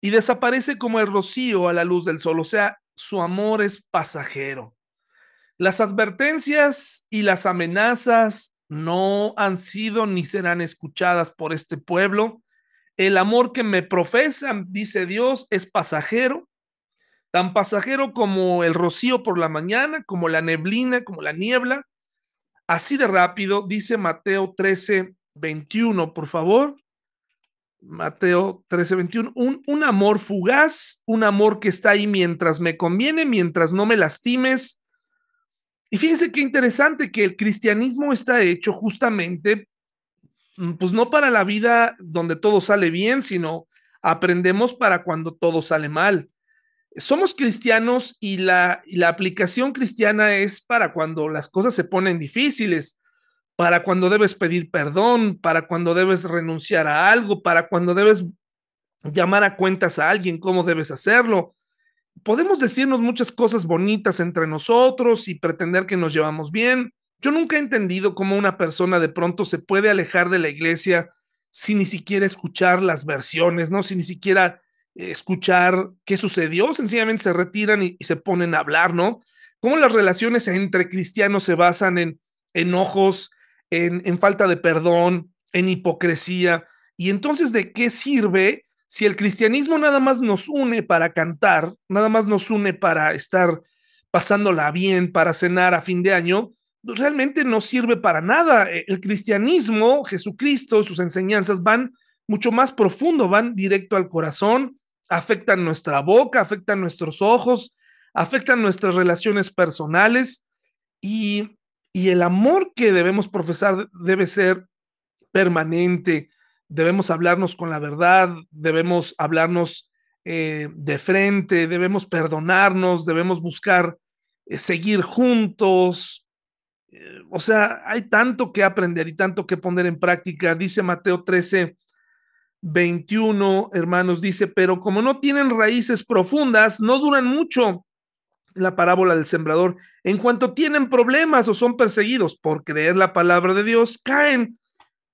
y desaparece como el rocío a la luz del sol. O sea, su amor es pasajero. Las advertencias y las amenazas no han sido ni serán escuchadas por este pueblo. El amor que me profesan, dice Dios, es pasajero, tan pasajero como el rocío por la mañana, como la neblina, como la niebla. Así de rápido, dice Mateo 13, 21, por favor. Mateo 13, 21. Un, un amor fugaz, un amor que está ahí mientras me conviene, mientras no me lastimes. Y fíjense qué interesante que el cristianismo está hecho justamente Mm, pues no para la vida donde todo sale bien, sino aprendemos para cuando todo sale mal. Somos cristianos y la, y la aplicación cristiana es para cuando las cosas se ponen difíciles, para cuando debes pedir perdón, para cuando debes renunciar a algo, para cuando debes llamar a cuentas a alguien, cómo debes hacerlo. Podemos decirnos muchas cosas bonitas entre nosotros y pretender que nos llevamos bien, yo nunca he entendido cómo una persona de pronto se puede alejar de la iglesia sin ni siquiera escuchar las versiones, ¿no? Sin ni siquiera eh, escuchar qué sucedió, sencillamente se retiran y, se ponen a hablar, ¿no? Cómo las relaciones entre cristianos se basan en enojos, en, falta de perdón, en hipocresía. Y entonces, ¿de qué sirve si el cristianismo nada más nos une para cantar, nada más nos une para estar pasándola bien, para cenar a fin de año? realmente no sirve para nada. E, el cristianismo, Jesucristo, sus enseñanzas van mucho más profundo, van directo al corazón, afectan nuestra boca, afectan nuestros ojos, afectan nuestras relaciones personales y, el amor que debemos profesar debe ser permanente, debemos hablarnos con la verdad, debemos hablarnos eh, de frente, debemos perdonarnos, debemos buscar eh, seguir juntos, eh, o sea, hay tanto que aprender y tanto que poner en práctica. Dice Mateo 13, 21, hermanos, dice, pero como no tienen raíces profundas, no duran mucho. La parábola del sembrador, en cuanto tienen problemas o son perseguidos por creer la palabra de Dios, caen.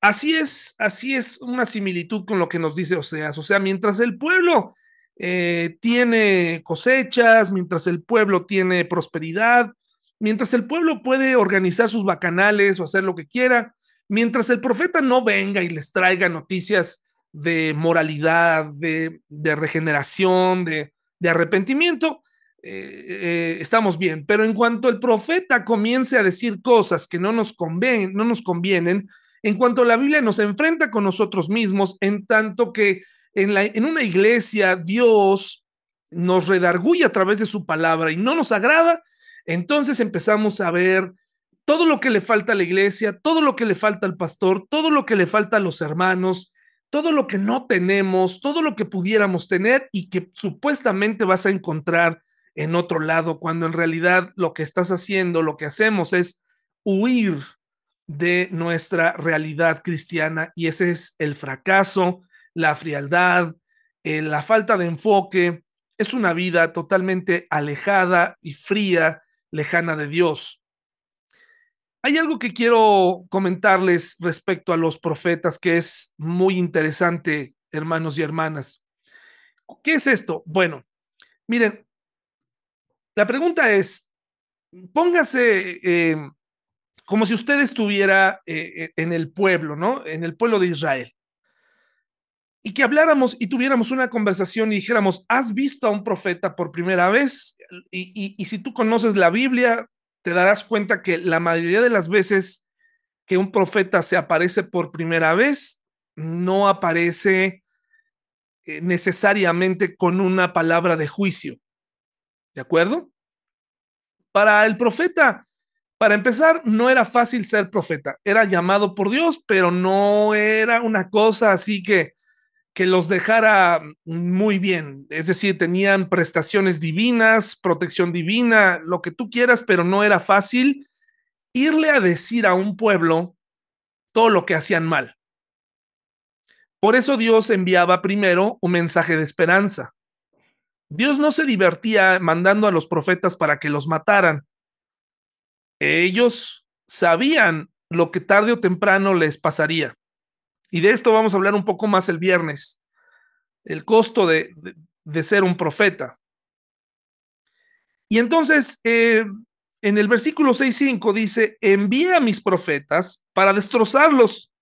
Así es, así es una similitud con lo que nos dice Oseas. O sea, mientras el pueblo eh, tiene cosechas, mientras el pueblo tiene prosperidad, mientras el pueblo puede organizar sus bacanales o hacer lo que quiera, mientras el profeta no venga y les traiga noticias de moralidad, de, regeneración, de, arrepentimiento, eh, eh, estamos bien. Pero en cuanto el profeta comience a decir cosas que no nos, convienen, no nos convienen, en cuanto la Biblia nos enfrenta con nosotros mismos, en tanto que en, la, en una iglesia Dios nos redarguye a través de su palabra y no nos agrada, entonces empezamos a ver todo lo que le falta a la iglesia, todo lo que le falta al pastor, todo lo que le falta a los hermanos, todo lo que no tenemos, todo lo que pudiéramos tener y que supuestamente vas a encontrar en otro lado, cuando en realidad lo que estás haciendo, lo que hacemos es huir de nuestra realidad cristiana y ese es el fracaso la frialdad, eh, la falta de enfoque, es una vida totalmente alejada y fría, lejana de Dios. Hay algo que quiero comentarles respecto a los profetas que es muy interesante, hermanos y hermanas. ¿Qué es esto? Bueno, miren, la pregunta es, póngase em, como si usted estuviera eh, eh, en el pueblo, ¿no? En el pueblo de Israel. Y que habláramos y tuviéramos una conversación y dijéramos, ¿has visto a un profeta por primera vez? Y, si tú conoces la Biblia, te darás cuenta que la mayoría de las veces que un profeta se aparece por primera vez, no aparece eh, necesariamente con una palabra de juicio. ¿De acuerdo? Para el profeta, para empezar, no era fácil ser profeta. Era llamado por Dios, pero no era una cosa así que, que los dejara muy bien. Es decir, tenían prestaciones divinas, protección divina, lo que tú quieras, pero no era fácil irle a decir a un pueblo todo lo que hacían mal. Por eso Dios enviaba primero un mensaje de esperanza. Dios no se divertía mandando a los profetas para que los mataran ellos sabían lo que tarde o temprano les pasaría. Y de esto vamos a hablar un poco más el viernes, el costo de, ser un profeta. Y entonces, eh, en el versículo 6.5 dice, envía a mis profetas para destrozarlos,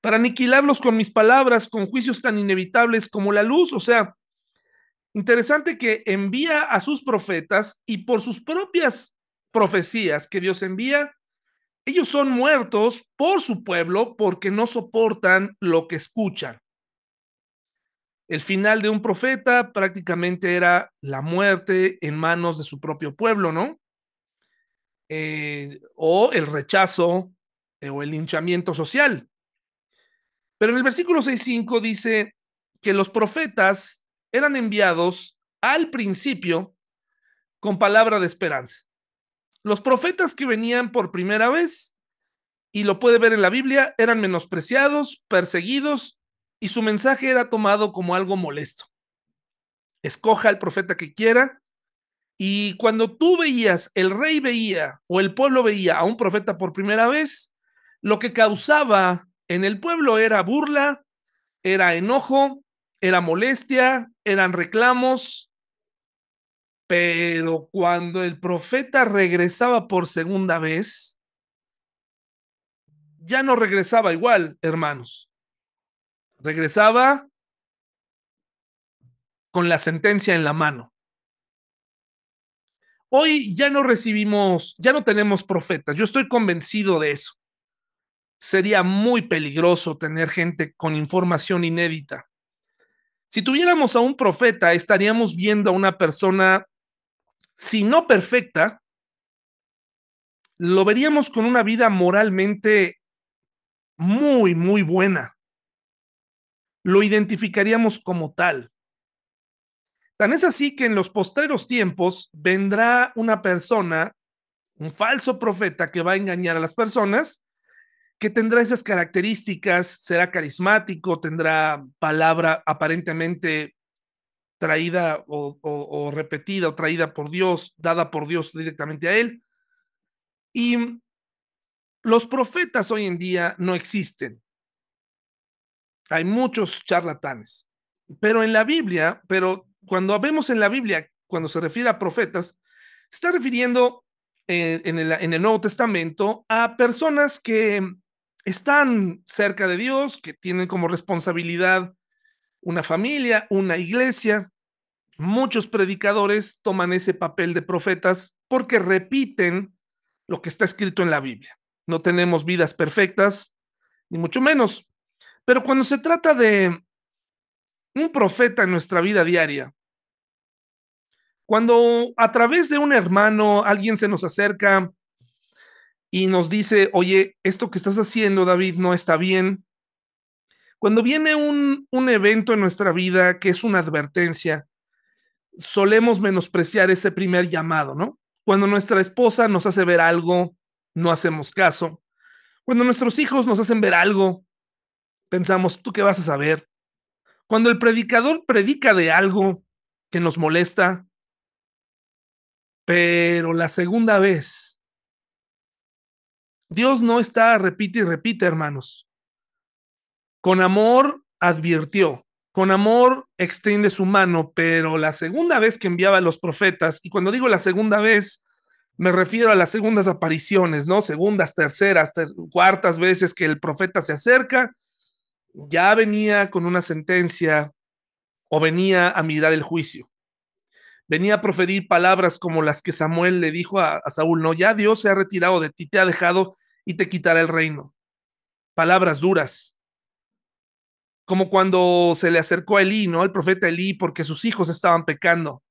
para aniquilarlos con mis palabras, con juicios tan inevitables como la luz. O sea, interesante que envía a sus profetas y por sus propias profecías que Dios envía, ellos son muertos por su pueblo porque no soportan lo que escuchan. El final de un profeta prácticamente era la muerte en manos de su propio pueblo, ¿no? Eh, o el rechazo eh, o el linchamiento social. Pero en el versículo 6.5 dice que los profetas eran enviados al principio con palabra de esperanza. Los profetas que venían por primera vez, y lo puede ver en la Biblia, eran menospreciados, perseguidos, y su mensaje era tomado como algo molesto. Escoja al profeta que quiera, y cuando tú veías, el rey veía o el pueblo veía a un profeta por primera vez, lo que causaba en el pueblo era burla, era enojo, era molestia, eran reclamos, pero cuando el profeta regresaba por segunda vez, ya no regresaba igual, hermanos. Regresaba con la sentencia en la mano. Hoy ya no recibimos, ya no tenemos profetas. Yo estoy convencido de eso. Sería muy peligroso tener gente con información inédita. Si tuviéramos a un profeta, estaríamos viendo a una persona si no perfecta, lo veríamos con una vida moralmente muy, muy buena. Lo identificaríamos como tal. Tan es así que en los postreros tiempos vendrá una persona, un falso profeta que va a engañar a las personas, que tendrá esas características, será carismático, tendrá palabra aparentemente traída o, repetida o traída por Dios, dada por Dios directamente a él. Y los profetas hoy en día no existen. Hay muchos charlatanes. Pero en la Biblia, pero cuando vemos en la Biblia, cuando se refiere a profetas, se está refiriendo eh, en, el, en el Nuevo Testamento a personas que están cerca de Dios, que tienen como responsabilidad una familia, una iglesia, muchos predicadores toman ese papel de profetas porque repiten lo que está escrito en la Biblia. No tenemos vidas perfectas, ni mucho menos. Pero cuando se trata de un profeta en nuestra vida diaria, cuando a través de un hermano alguien se nos acerca y nos dice, oye, esto que estás haciendo, David, no está bien. Cuando viene un, un evento en nuestra vida que es una advertencia, solemos menospreciar ese primer llamado, ¿no? Cuando nuestra esposa nos hace ver algo, no hacemos caso. Cuando nuestros hijos nos hacen ver algo, pensamos, ¿tú qué vas a saber? Cuando el predicador predica de algo que nos molesta, pero la segunda vez, Dios no está, repite y repite, hermanos. Con amor advirtió, con amor extiende su mano, pero la segunda vez que enviaba a los profetas, y cuando digo la segunda vez, me refiero a las segundas apariciones, ¿no? Segundas, terceras, cuartas veces que el profeta se acerca, ya venía con una sentencia o venía a mirar el juicio. Venía a proferir palabras como las que Samuel le dijo a, a Saúl, no, ya Dios se ha retirado de ti, te ha dejado y te quitará el reino. Palabras duras. Como cuando se le acercó a Elí, ¿no? El profeta Elí, porque sus hijos estaban pecando.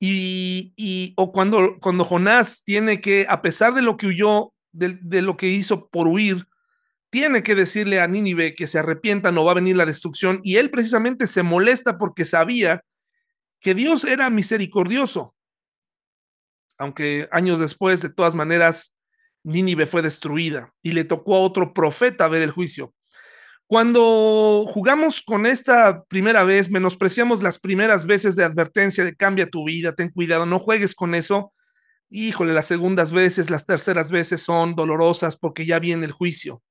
Y, y, o cuando, cuando Jonás tiene que, a pesar de lo que huyó, de, de, lo que hizo por huir, tiene que decirle a Nínive que se arrepienta, no va a venir la destrucción. Y él precisamente se molesta porque sabía que Dios era misericordioso. Aunque años después, de todas maneras, Nínive fue destruida y le tocó a otro profeta ver el juicio. Cuando jugamos con esta primera vez, menospreciamos las primeras veces de advertencia de cambia tu vida, ten cuidado, no juegues con eso. Híjole, las segundas veces, las terceras veces son dolorosas porque ya viene el juicio.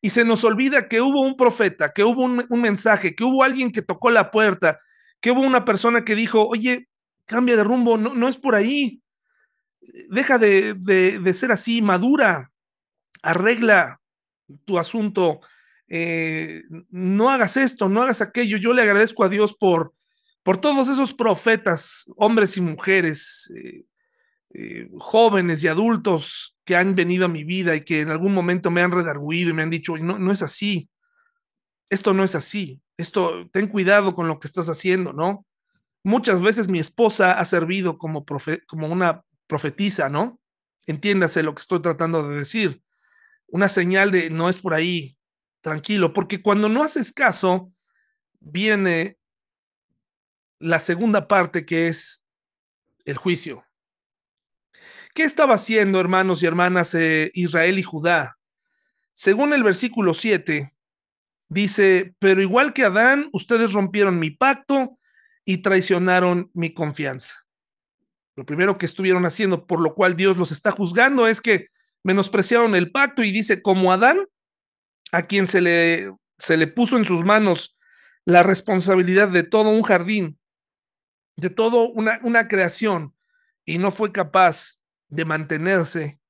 Y se nos olvida que hubo un profeta, que hubo un, un mensaje, que hubo alguien que tocó la puerta, que hubo una persona que dijo, oye, cambia de rumbo, no, no es por ahí. Deja de, de, de ser así, madura, arregla tu asunto eh, no hagas esto, no hagas aquello. Yo le agradezco a Dios por, por todos esos profetas, hombres y mujeres, eh, eh, jóvenes y adultos que han venido a mi vida y que en algún momento me han redarguido y me han dicho, no, no es así, esto no es así, esto, ten cuidado con lo que estás haciendo, ¿no? Muchas veces mi esposa ha servido como, profe, como una profetisa, ¿no? Entiéndase lo que estoy tratando de decir. Una señal de no es por ahí, tranquilo, porque cuando no haces caso, viene la segunda parte que es el juicio. ¿Qué estaba haciendo, hermanos y hermanas, eh, Israel y Judá? Según el versículo 7, dice, pero igual que Adán, ustedes rompieron mi pacto y traicionaron mi confianza. Lo primero que estuvieron haciendo, por lo cual Dios los está juzgando, es que menospreciaron el pacto y dice, como Adán, a quien se le, se le puso en sus manos la responsabilidad de todo un jardín, de todo una, una creación, y no fue capaz de mantenerse,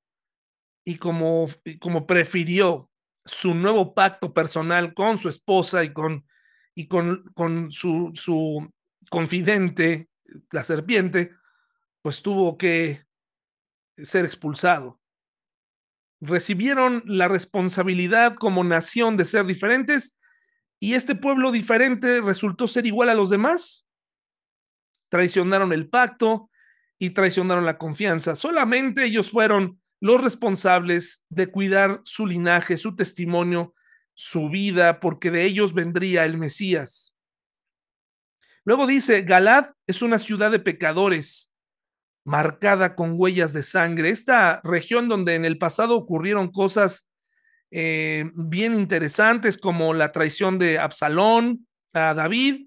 y como, como prefirió su nuevo pacto personal con su esposa y con, y con, con su, su confidente, la serpiente, pues tuvo que ser expulsado recibieron la responsabilidad como nación de ser diferentes y este pueblo diferente resultó ser igual a los demás. Traicionaron el pacto y traicionaron la confianza. Solamente ellos fueron los responsables de cuidar su linaje, su testimonio, su vida, porque de ellos vendría el Mesías. Luego dice, Galad es una ciudad de pecadores marcada con huellas de sangre. Esta región donde en el pasado ocurrieron cosas eh, bien interesantes como la traición de Absalón a David,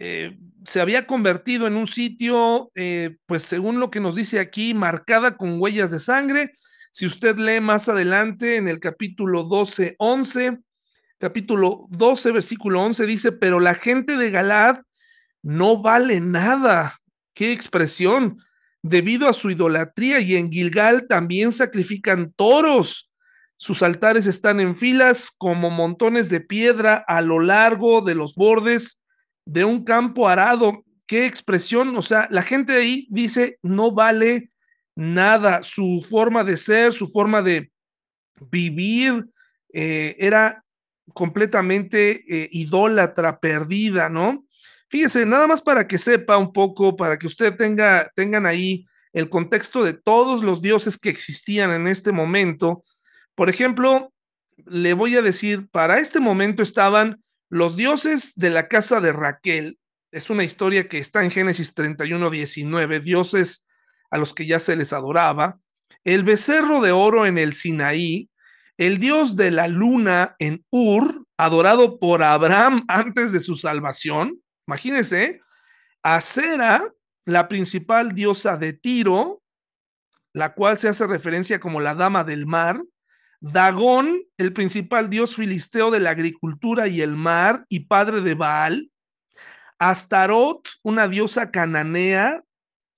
eh, se había convertido en un sitio, eh, pues según lo que nos dice aquí, marcada con huellas de sangre. Si usted lee más adelante en el capítulo 12, 11, capítulo 12, versículo 11, dice, pero la gente de Galad no vale nada. Qué expresión debido a su idolatría y en Gilgal también sacrifican toros. Sus altares están en filas como montones de piedra a lo largo de los bordes de un campo arado. Qué expresión, o sea, la gente ahí dice, no vale nada. Su forma de ser, su forma de vivir eh, era completamente eh, idólatra, perdida, ¿no? Fíjese, nada más para que sepa un poco, para que usted tenga, tengan ahí el contexto de todos los dioses que existían en este momento. Por ejemplo, le voy a decir, para este momento estaban los dioses de la casa de Raquel. Es una historia que está en Génesis 31, 19, dioses a los que ya se les adoraba. El becerro de oro en el Sinaí, el dios de la luna en Ur, adorado por Abraham antes de su salvación. Imagínense, Acera, la principal diosa de Tiro, la cual se hace referencia como la dama del mar. Dagón, el principal dios filisteo de la agricultura y el mar y padre de Baal. Astarot, una diosa cananea,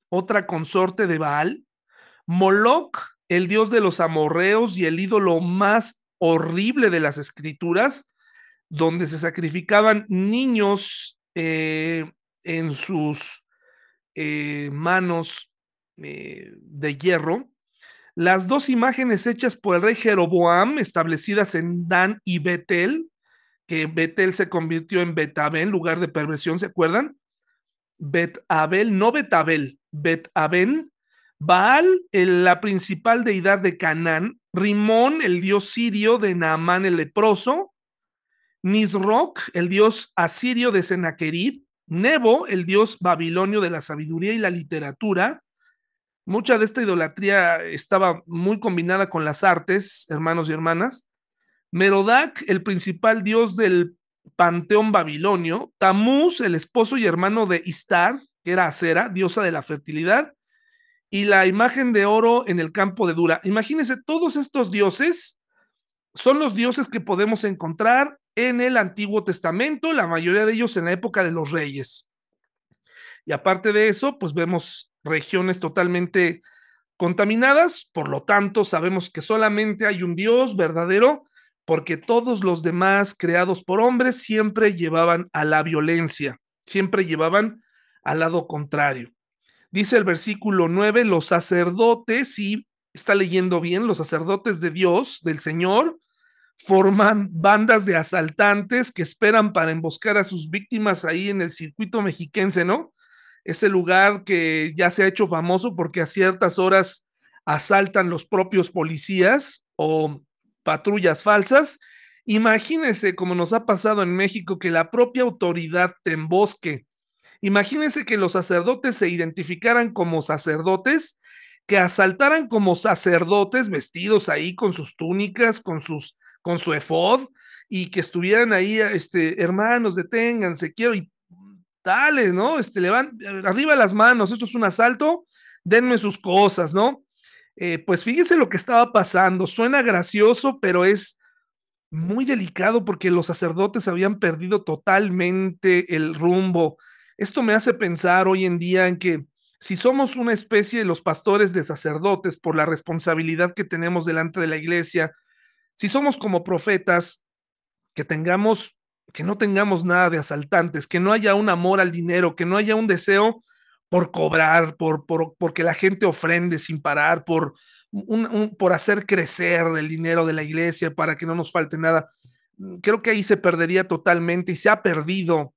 otra consorte de Baal. Moloch, el dios de los amorreos y el ídolo más horrible de las escrituras, donde se sacrificaban niños eh, en sus eh, manos eh, de hierro. Las dos imágenes hechas por el rey Jeroboam, establecidas en Dan y Betel, que Betel se convirtió en Betabén, lugar de perversión, ¿se acuerdan? Betabel, no Betabel, Betaben. Baal, la principal deidad de Canaán, Rimón, el dios sirio de Naamán el leproso, Nisroch, el dios asirio de Sennacherib, Nebo, el dios babilonio de la sabiduría y la literatura. Mucha de esta idolatría estaba muy combinada con las artes, hermanos y hermanas. Merodac, el principal dios del panteón babilonio. Tamuz, el esposo y hermano de Istar, que era Acera, diosa de la fertilidad. Y la imagen de oro en el campo de Dura. Imagínense, todos estos dioses son los dioses que podemos encontrar en el Antiguo Testamento, la mayoría de ellos en la época de los reyes. Y aparte de eso, pues vemos regiones totalmente contaminadas, por lo tanto sabemos que solamente hay un Dios verdadero, porque todos los demás creados por hombres siempre llevaban a la violencia, siempre llevaban al lado contrario. Dice el versículo 9, los sacerdotes, y está leyendo bien, los sacerdotes de Dios, del Señor, forman bandas de asaltantes que esperan para emboscar a sus víctimas ahí en el circuito mexiquense, ¿no? Ese lugar que ya se ha hecho famoso porque a ciertas horas asaltan los propios policías o patrullas falsas. Imagínense como nos ha pasado en México que la propia autoridad te embosque. Imagínense que los sacerdotes se identificaran como sacerdotes, que asaltaran como sacerdotes vestidos ahí con sus túnicas, con sus con su efod y que estuvieran ahí, este, hermanos, deténganse, quiero, y tales, ¿no? Este, levan, arriba las manos, esto es un asalto, denme sus cosas, ¿no? Eh, pues fíjense lo que estaba pasando, suena gracioso, pero es muy delicado porque los sacerdotes habían perdido totalmente el rumbo. Esto me hace pensar hoy en día en que si somos una especie de los pastores de sacerdotes por la responsabilidad que tenemos delante de la iglesia, si somos como profetas, que tengamos, que no tengamos nada de asaltantes, que no haya un amor al dinero, que no haya un deseo por cobrar, por, por porque la gente ofrende sin parar, por, un, por hacer crecer el dinero de la iglesia para que no nos falte nada. Creo que ahí se perdería totalmente y se ha perdido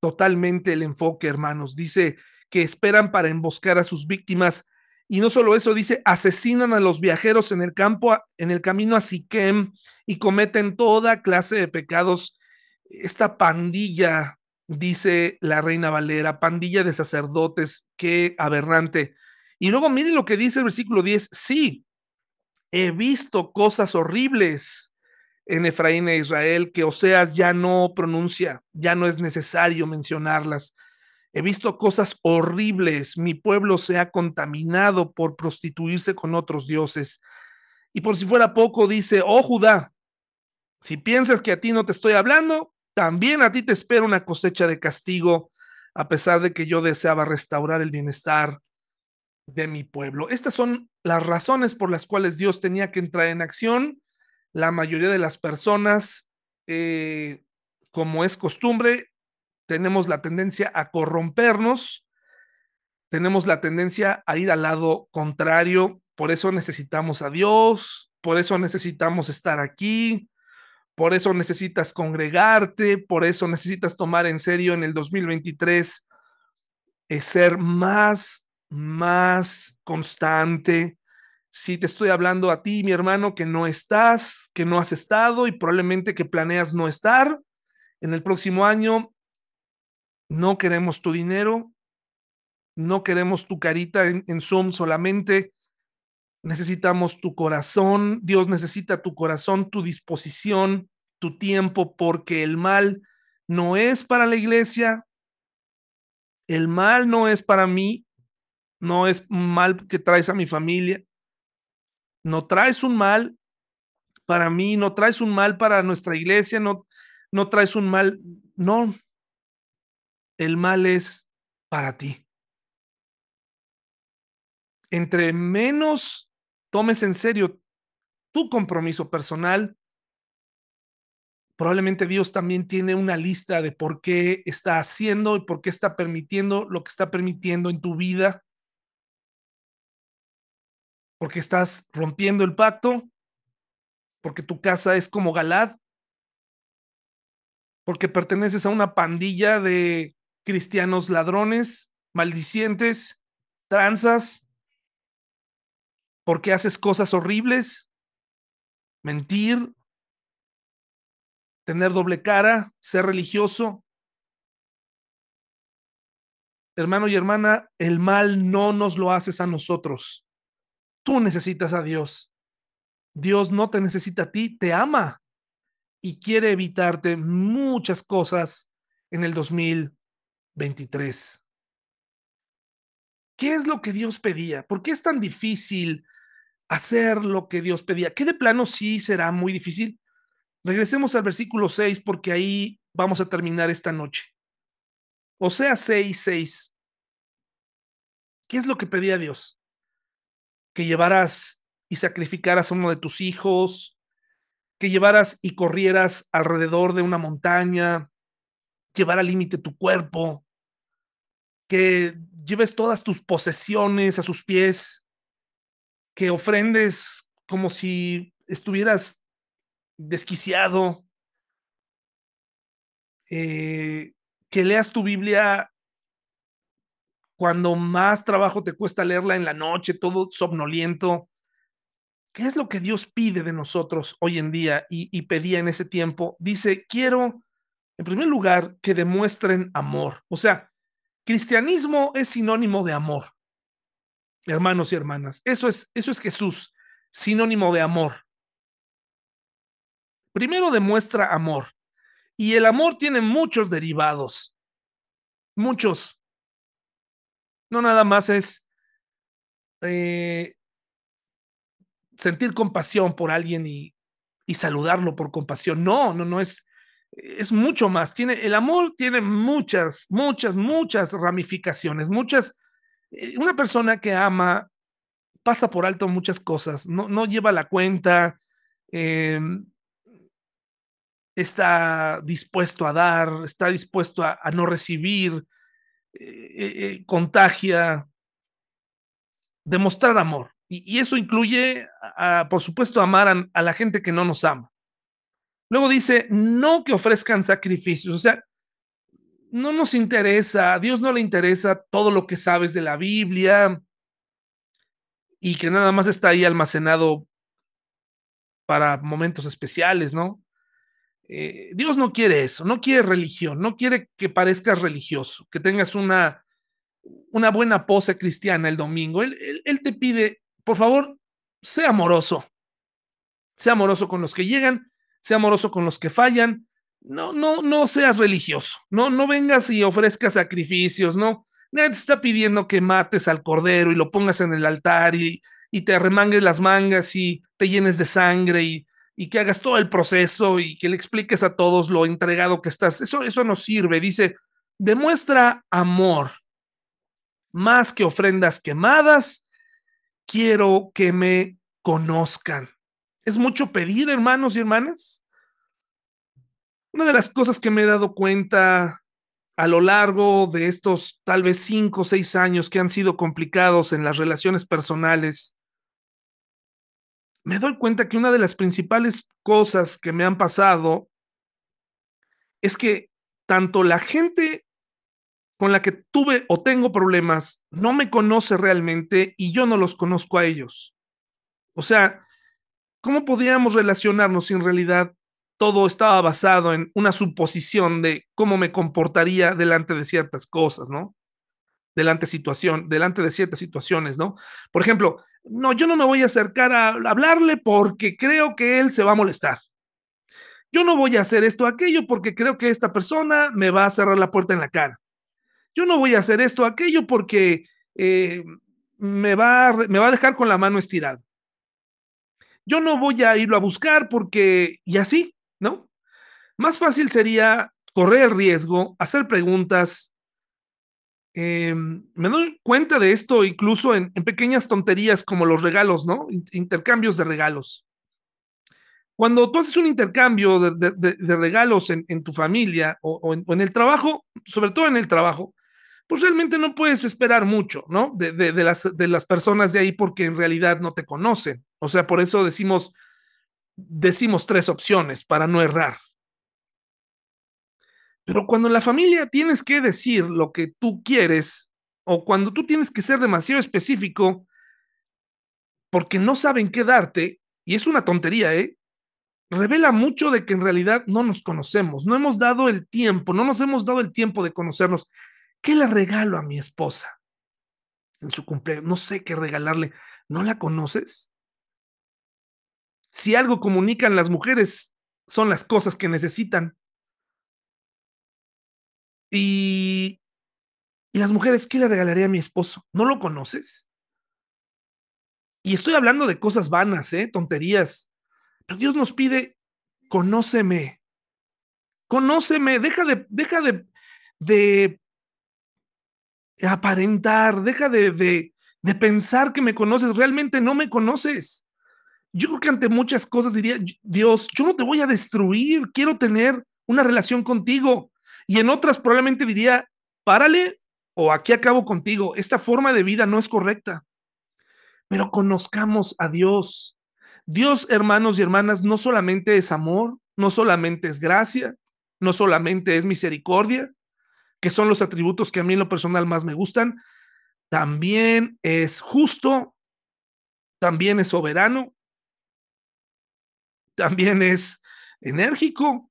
totalmente el enfoque, hermanos. Dice que esperan para emboscar a sus víctimas y no solo eso, dice, asesinan a los viajeros en el campo, en el camino a Siquem y cometen toda clase de pecados. Esta pandilla, dice la reina Valera, pandilla de sacerdotes, qué aberrante. Y luego miren lo que dice el versículo 10, sí, he visto cosas horribles en Efraín e Israel que Oseas ya no pronuncia, ya no es necesario mencionarlas. He visto cosas horribles. Mi pueblo se ha contaminado por prostituirse con otros dioses. Y por si fuera poco, dice, oh Judá, si piensas que a ti no te estoy hablando, también a ti te espera una cosecha de castigo, a pesar de que yo deseaba restaurar el bienestar de mi pueblo. Estas son las razones por las cuales Dios tenía que entrar en acción. La mayoría de las personas, eh, como es costumbre, tenemos la tendencia a corrompernos, tenemos la tendencia a ir al lado contrario, por eso necesitamos a Dios, por eso necesitamos estar aquí, por eso necesitas congregarte, por eso necesitas tomar en serio en el 2023 es ser más, más constante. Si te estoy hablando a ti, mi hermano, que no estás, que no has estado y probablemente que planeas no estar, en el próximo año no queremos tu dinero, no queremos tu carita en, Zoom solamente, necesitamos tu corazón, Dios necesita tu corazón, tu disposición, tu tiempo porque el mal no es para la iglesia, el mal no es para mí, no es mal que traes a mi familia, no traes un mal para mí, no traes un mal para nuestra iglesia, no, no traes un mal, no, el mal es para ti. Entre menos tomes en serio tu compromiso personal, probablemente Dios también tiene una lista de por qué está haciendo y por qué está permitiendo lo que está permitiendo en tu vida. Porque estás rompiendo el pacto, porque tu casa es como Galad, porque perteneces a una pandilla de cristianos ladrones, maldicientes, tranzas, porque haces cosas horribles, mentir, tener doble cara, ser religioso. Hermano y hermana, el mal no nos lo haces a nosotros. Tú necesitas a Dios. Dios no te necesita a ti, te ama y quiere evitarte muchas cosas en el 2023. ¿Qué es lo que Dios pedía? ¿Por qué es tan difícil hacer lo que Dios pedía? ¿Qué de plano sí será muy difícil? Regresemos al versículo 6 porque ahí vamos a terminar esta noche. O sea, 6, 6. ¿Qué es lo que pedía Dios? Que llevaras y sacrificaras a uno de tus hijos, que llevaras y corrieras alrededor de una montaña, llevar al límite tu cuerpo, que lleves todas tus posesiones a sus pies, que ofrendes como si estuvieras desquiciado, eh, que leas tu Biblia cuando más trabajo te cuesta leerla en la noche, todo somnoliento. ¿Qué es lo que Dios pide de nosotros hoy en día y, y pedía en ese tiempo? Dice, quiero, en primer lugar, que demuestren amor. O sea, cristianismo es sinónimo de amor. Hermanos y hermanas, eso es, eso es Jesús, sinónimo de amor primero demuestra amor. Y el amor tiene muchos derivados. Muchos. No nada más es eh, sentir compasión por alguien y, y, saludarlo por compasión. No, no, no es, es mucho más. Tiene, el amor tiene muchas, muchas, muchas ramificaciones, muchas. Eh, una persona que ama pasa por alto muchas cosas, no, no lleva la cuenta, eh, está dispuesto a dar, está dispuesto a, no recibir, eh, eh, contagia, demostrar amor. Y, eso incluye, por supuesto, amar a, la gente que no nos ama. Luego dice, no que ofrezcan sacrificios, o sea, no nos interesa, a Dios no le interesa todo lo que sabes de la Biblia y que nada más está ahí almacenado para momentos especiales, ¿no? Eh, Dios no quiere eso, no quiere religión, no quiere que parezcas religioso, que tengas una, una buena pose cristiana el domingo. Él, él, te pide, por favor, sea amoroso, sea amoroso con los que llegan, sea amoroso con los que fallan. No, no, no seas religioso, no, no vengas y ofrezcas sacrificios, no. Nadie te está pidiendo que mates al cordero y lo pongas en el altar y, y te arremangues las mangas y te llenes de sangre y y que hagas todo el proceso y que le expliques a todos lo entregado que estás. Eso, eso no sirve. Dice, demuestra amor más que ofrendas quemadas. Quiero que me conozcan. Es mucho pedir, hermanos y hermanas. Una de las cosas que me he dado cuenta a lo largo de estos tal vez cinco o seis años que han sido complicados en las relaciones personales me doy cuenta que una de las principales cosas que me han pasado es que tanto la gente con la que tuve o tengo problemas no me conoce realmente y yo no los conozco a ellos. O sea, ¿cómo podíamos relacionarnos si en realidad todo estaba basado en una suposición de cómo me comportaría delante de ciertas cosas, ¿no? delante, situación, delante de ciertas situaciones, ¿no? Por ejemplo, no, yo no me voy a acercar a hablarle porque creo que él se va a molestar. Yo no voy a hacer esto aquello porque creo que esta persona me va a cerrar la puerta en la cara. Yo no voy a hacer esto aquello porque eh, me, va, me va a dejar con la mano estirada. Yo no voy a irlo a buscar porque, y así, ¿no? Más fácil sería correr el riesgo, hacer preguntas. Eh, me doy cuenta de esto incluso en, pequeñas tonterías como los regalos, ¿no? Intercambios de regalos. Cuando tú haces un intercambio de, regalos en, tu familia o, en, el trabajo, sobre todo en el trabajo, pues realmente no puedes esperar mucho, ¿no? De, de las personas de ahí porque en realidad no te conocen. O sea, por eso decimos, decimos tres opciones para no errar. Pero cuando en la familia tienes que decir lo que tú quieres o cuando tú tienes que ser demasiado específico porque no saben qué darte, y es una tontería, ¿eh? revela mucho de que en realidad no nos conocemos, no hemos dado el tiempo, no nos hemos dado el tiempo de conocernos. ¿Qué le regalo a mi esposa en su cumpleaños? No sé qué regalarle. ¿No la conoces? Si algo comunican las mujeres, son las cosas que necesitan. Y, y las mujeres, ¿qué le regalaré a mi esposo? ¿No lo conoces? Y estoy hablando de cosas vanas, ¿eh? tonterías. Pero Dios nos pide, conóceme, conóceme, deja de, deja de, de aparentar, deja de, de, de pensar que me conoces, realmente no me conoces. Yo creo que ante muchas cosas diría, Dios, yo no te voy a destruir, quiero tener una relación contigo. Y en otras probablemente diría, párale o aquí acabo contigo, esta forma de vida no es correcta. Pero conozcamos a Dios, Dios, hermanos y hermanas, no solamente es amor, no solamente es gracia, no solamente es misericordia, que son los atributos que a mí en lo personal más me gustan, también es justo, también es soberano, también es enérgico.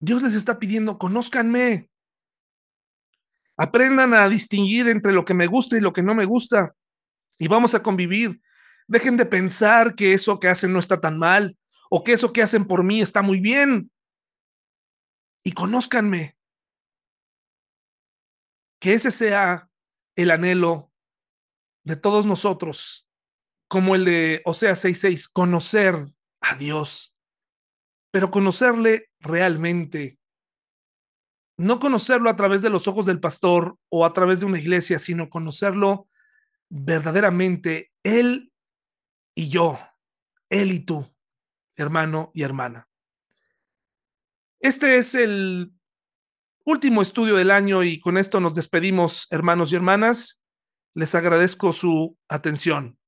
Dios les está pidiendo, conózcanme, aprendan a distinguir entre lo que me gusta y lo que no me gusta, y vamos a convivir. Dejen de pensar que eso que hacen no está tan mal o que eso que hacen por mí está muy bien. Y conózcanme. Que ese sea el anhelo de todos nosotros, como el de Osea 6:6, conocer a Dios, pero conocerle realmente. No conocerlo a través de los ojos del pastor o a través de una iglesia, sino conocerlo verdaderamente Él y yo, él y tú, hermano y hermana. Este es el último estudio del año y con esto nos despedimos, hermanos y hermanas. Les agradezco su atención.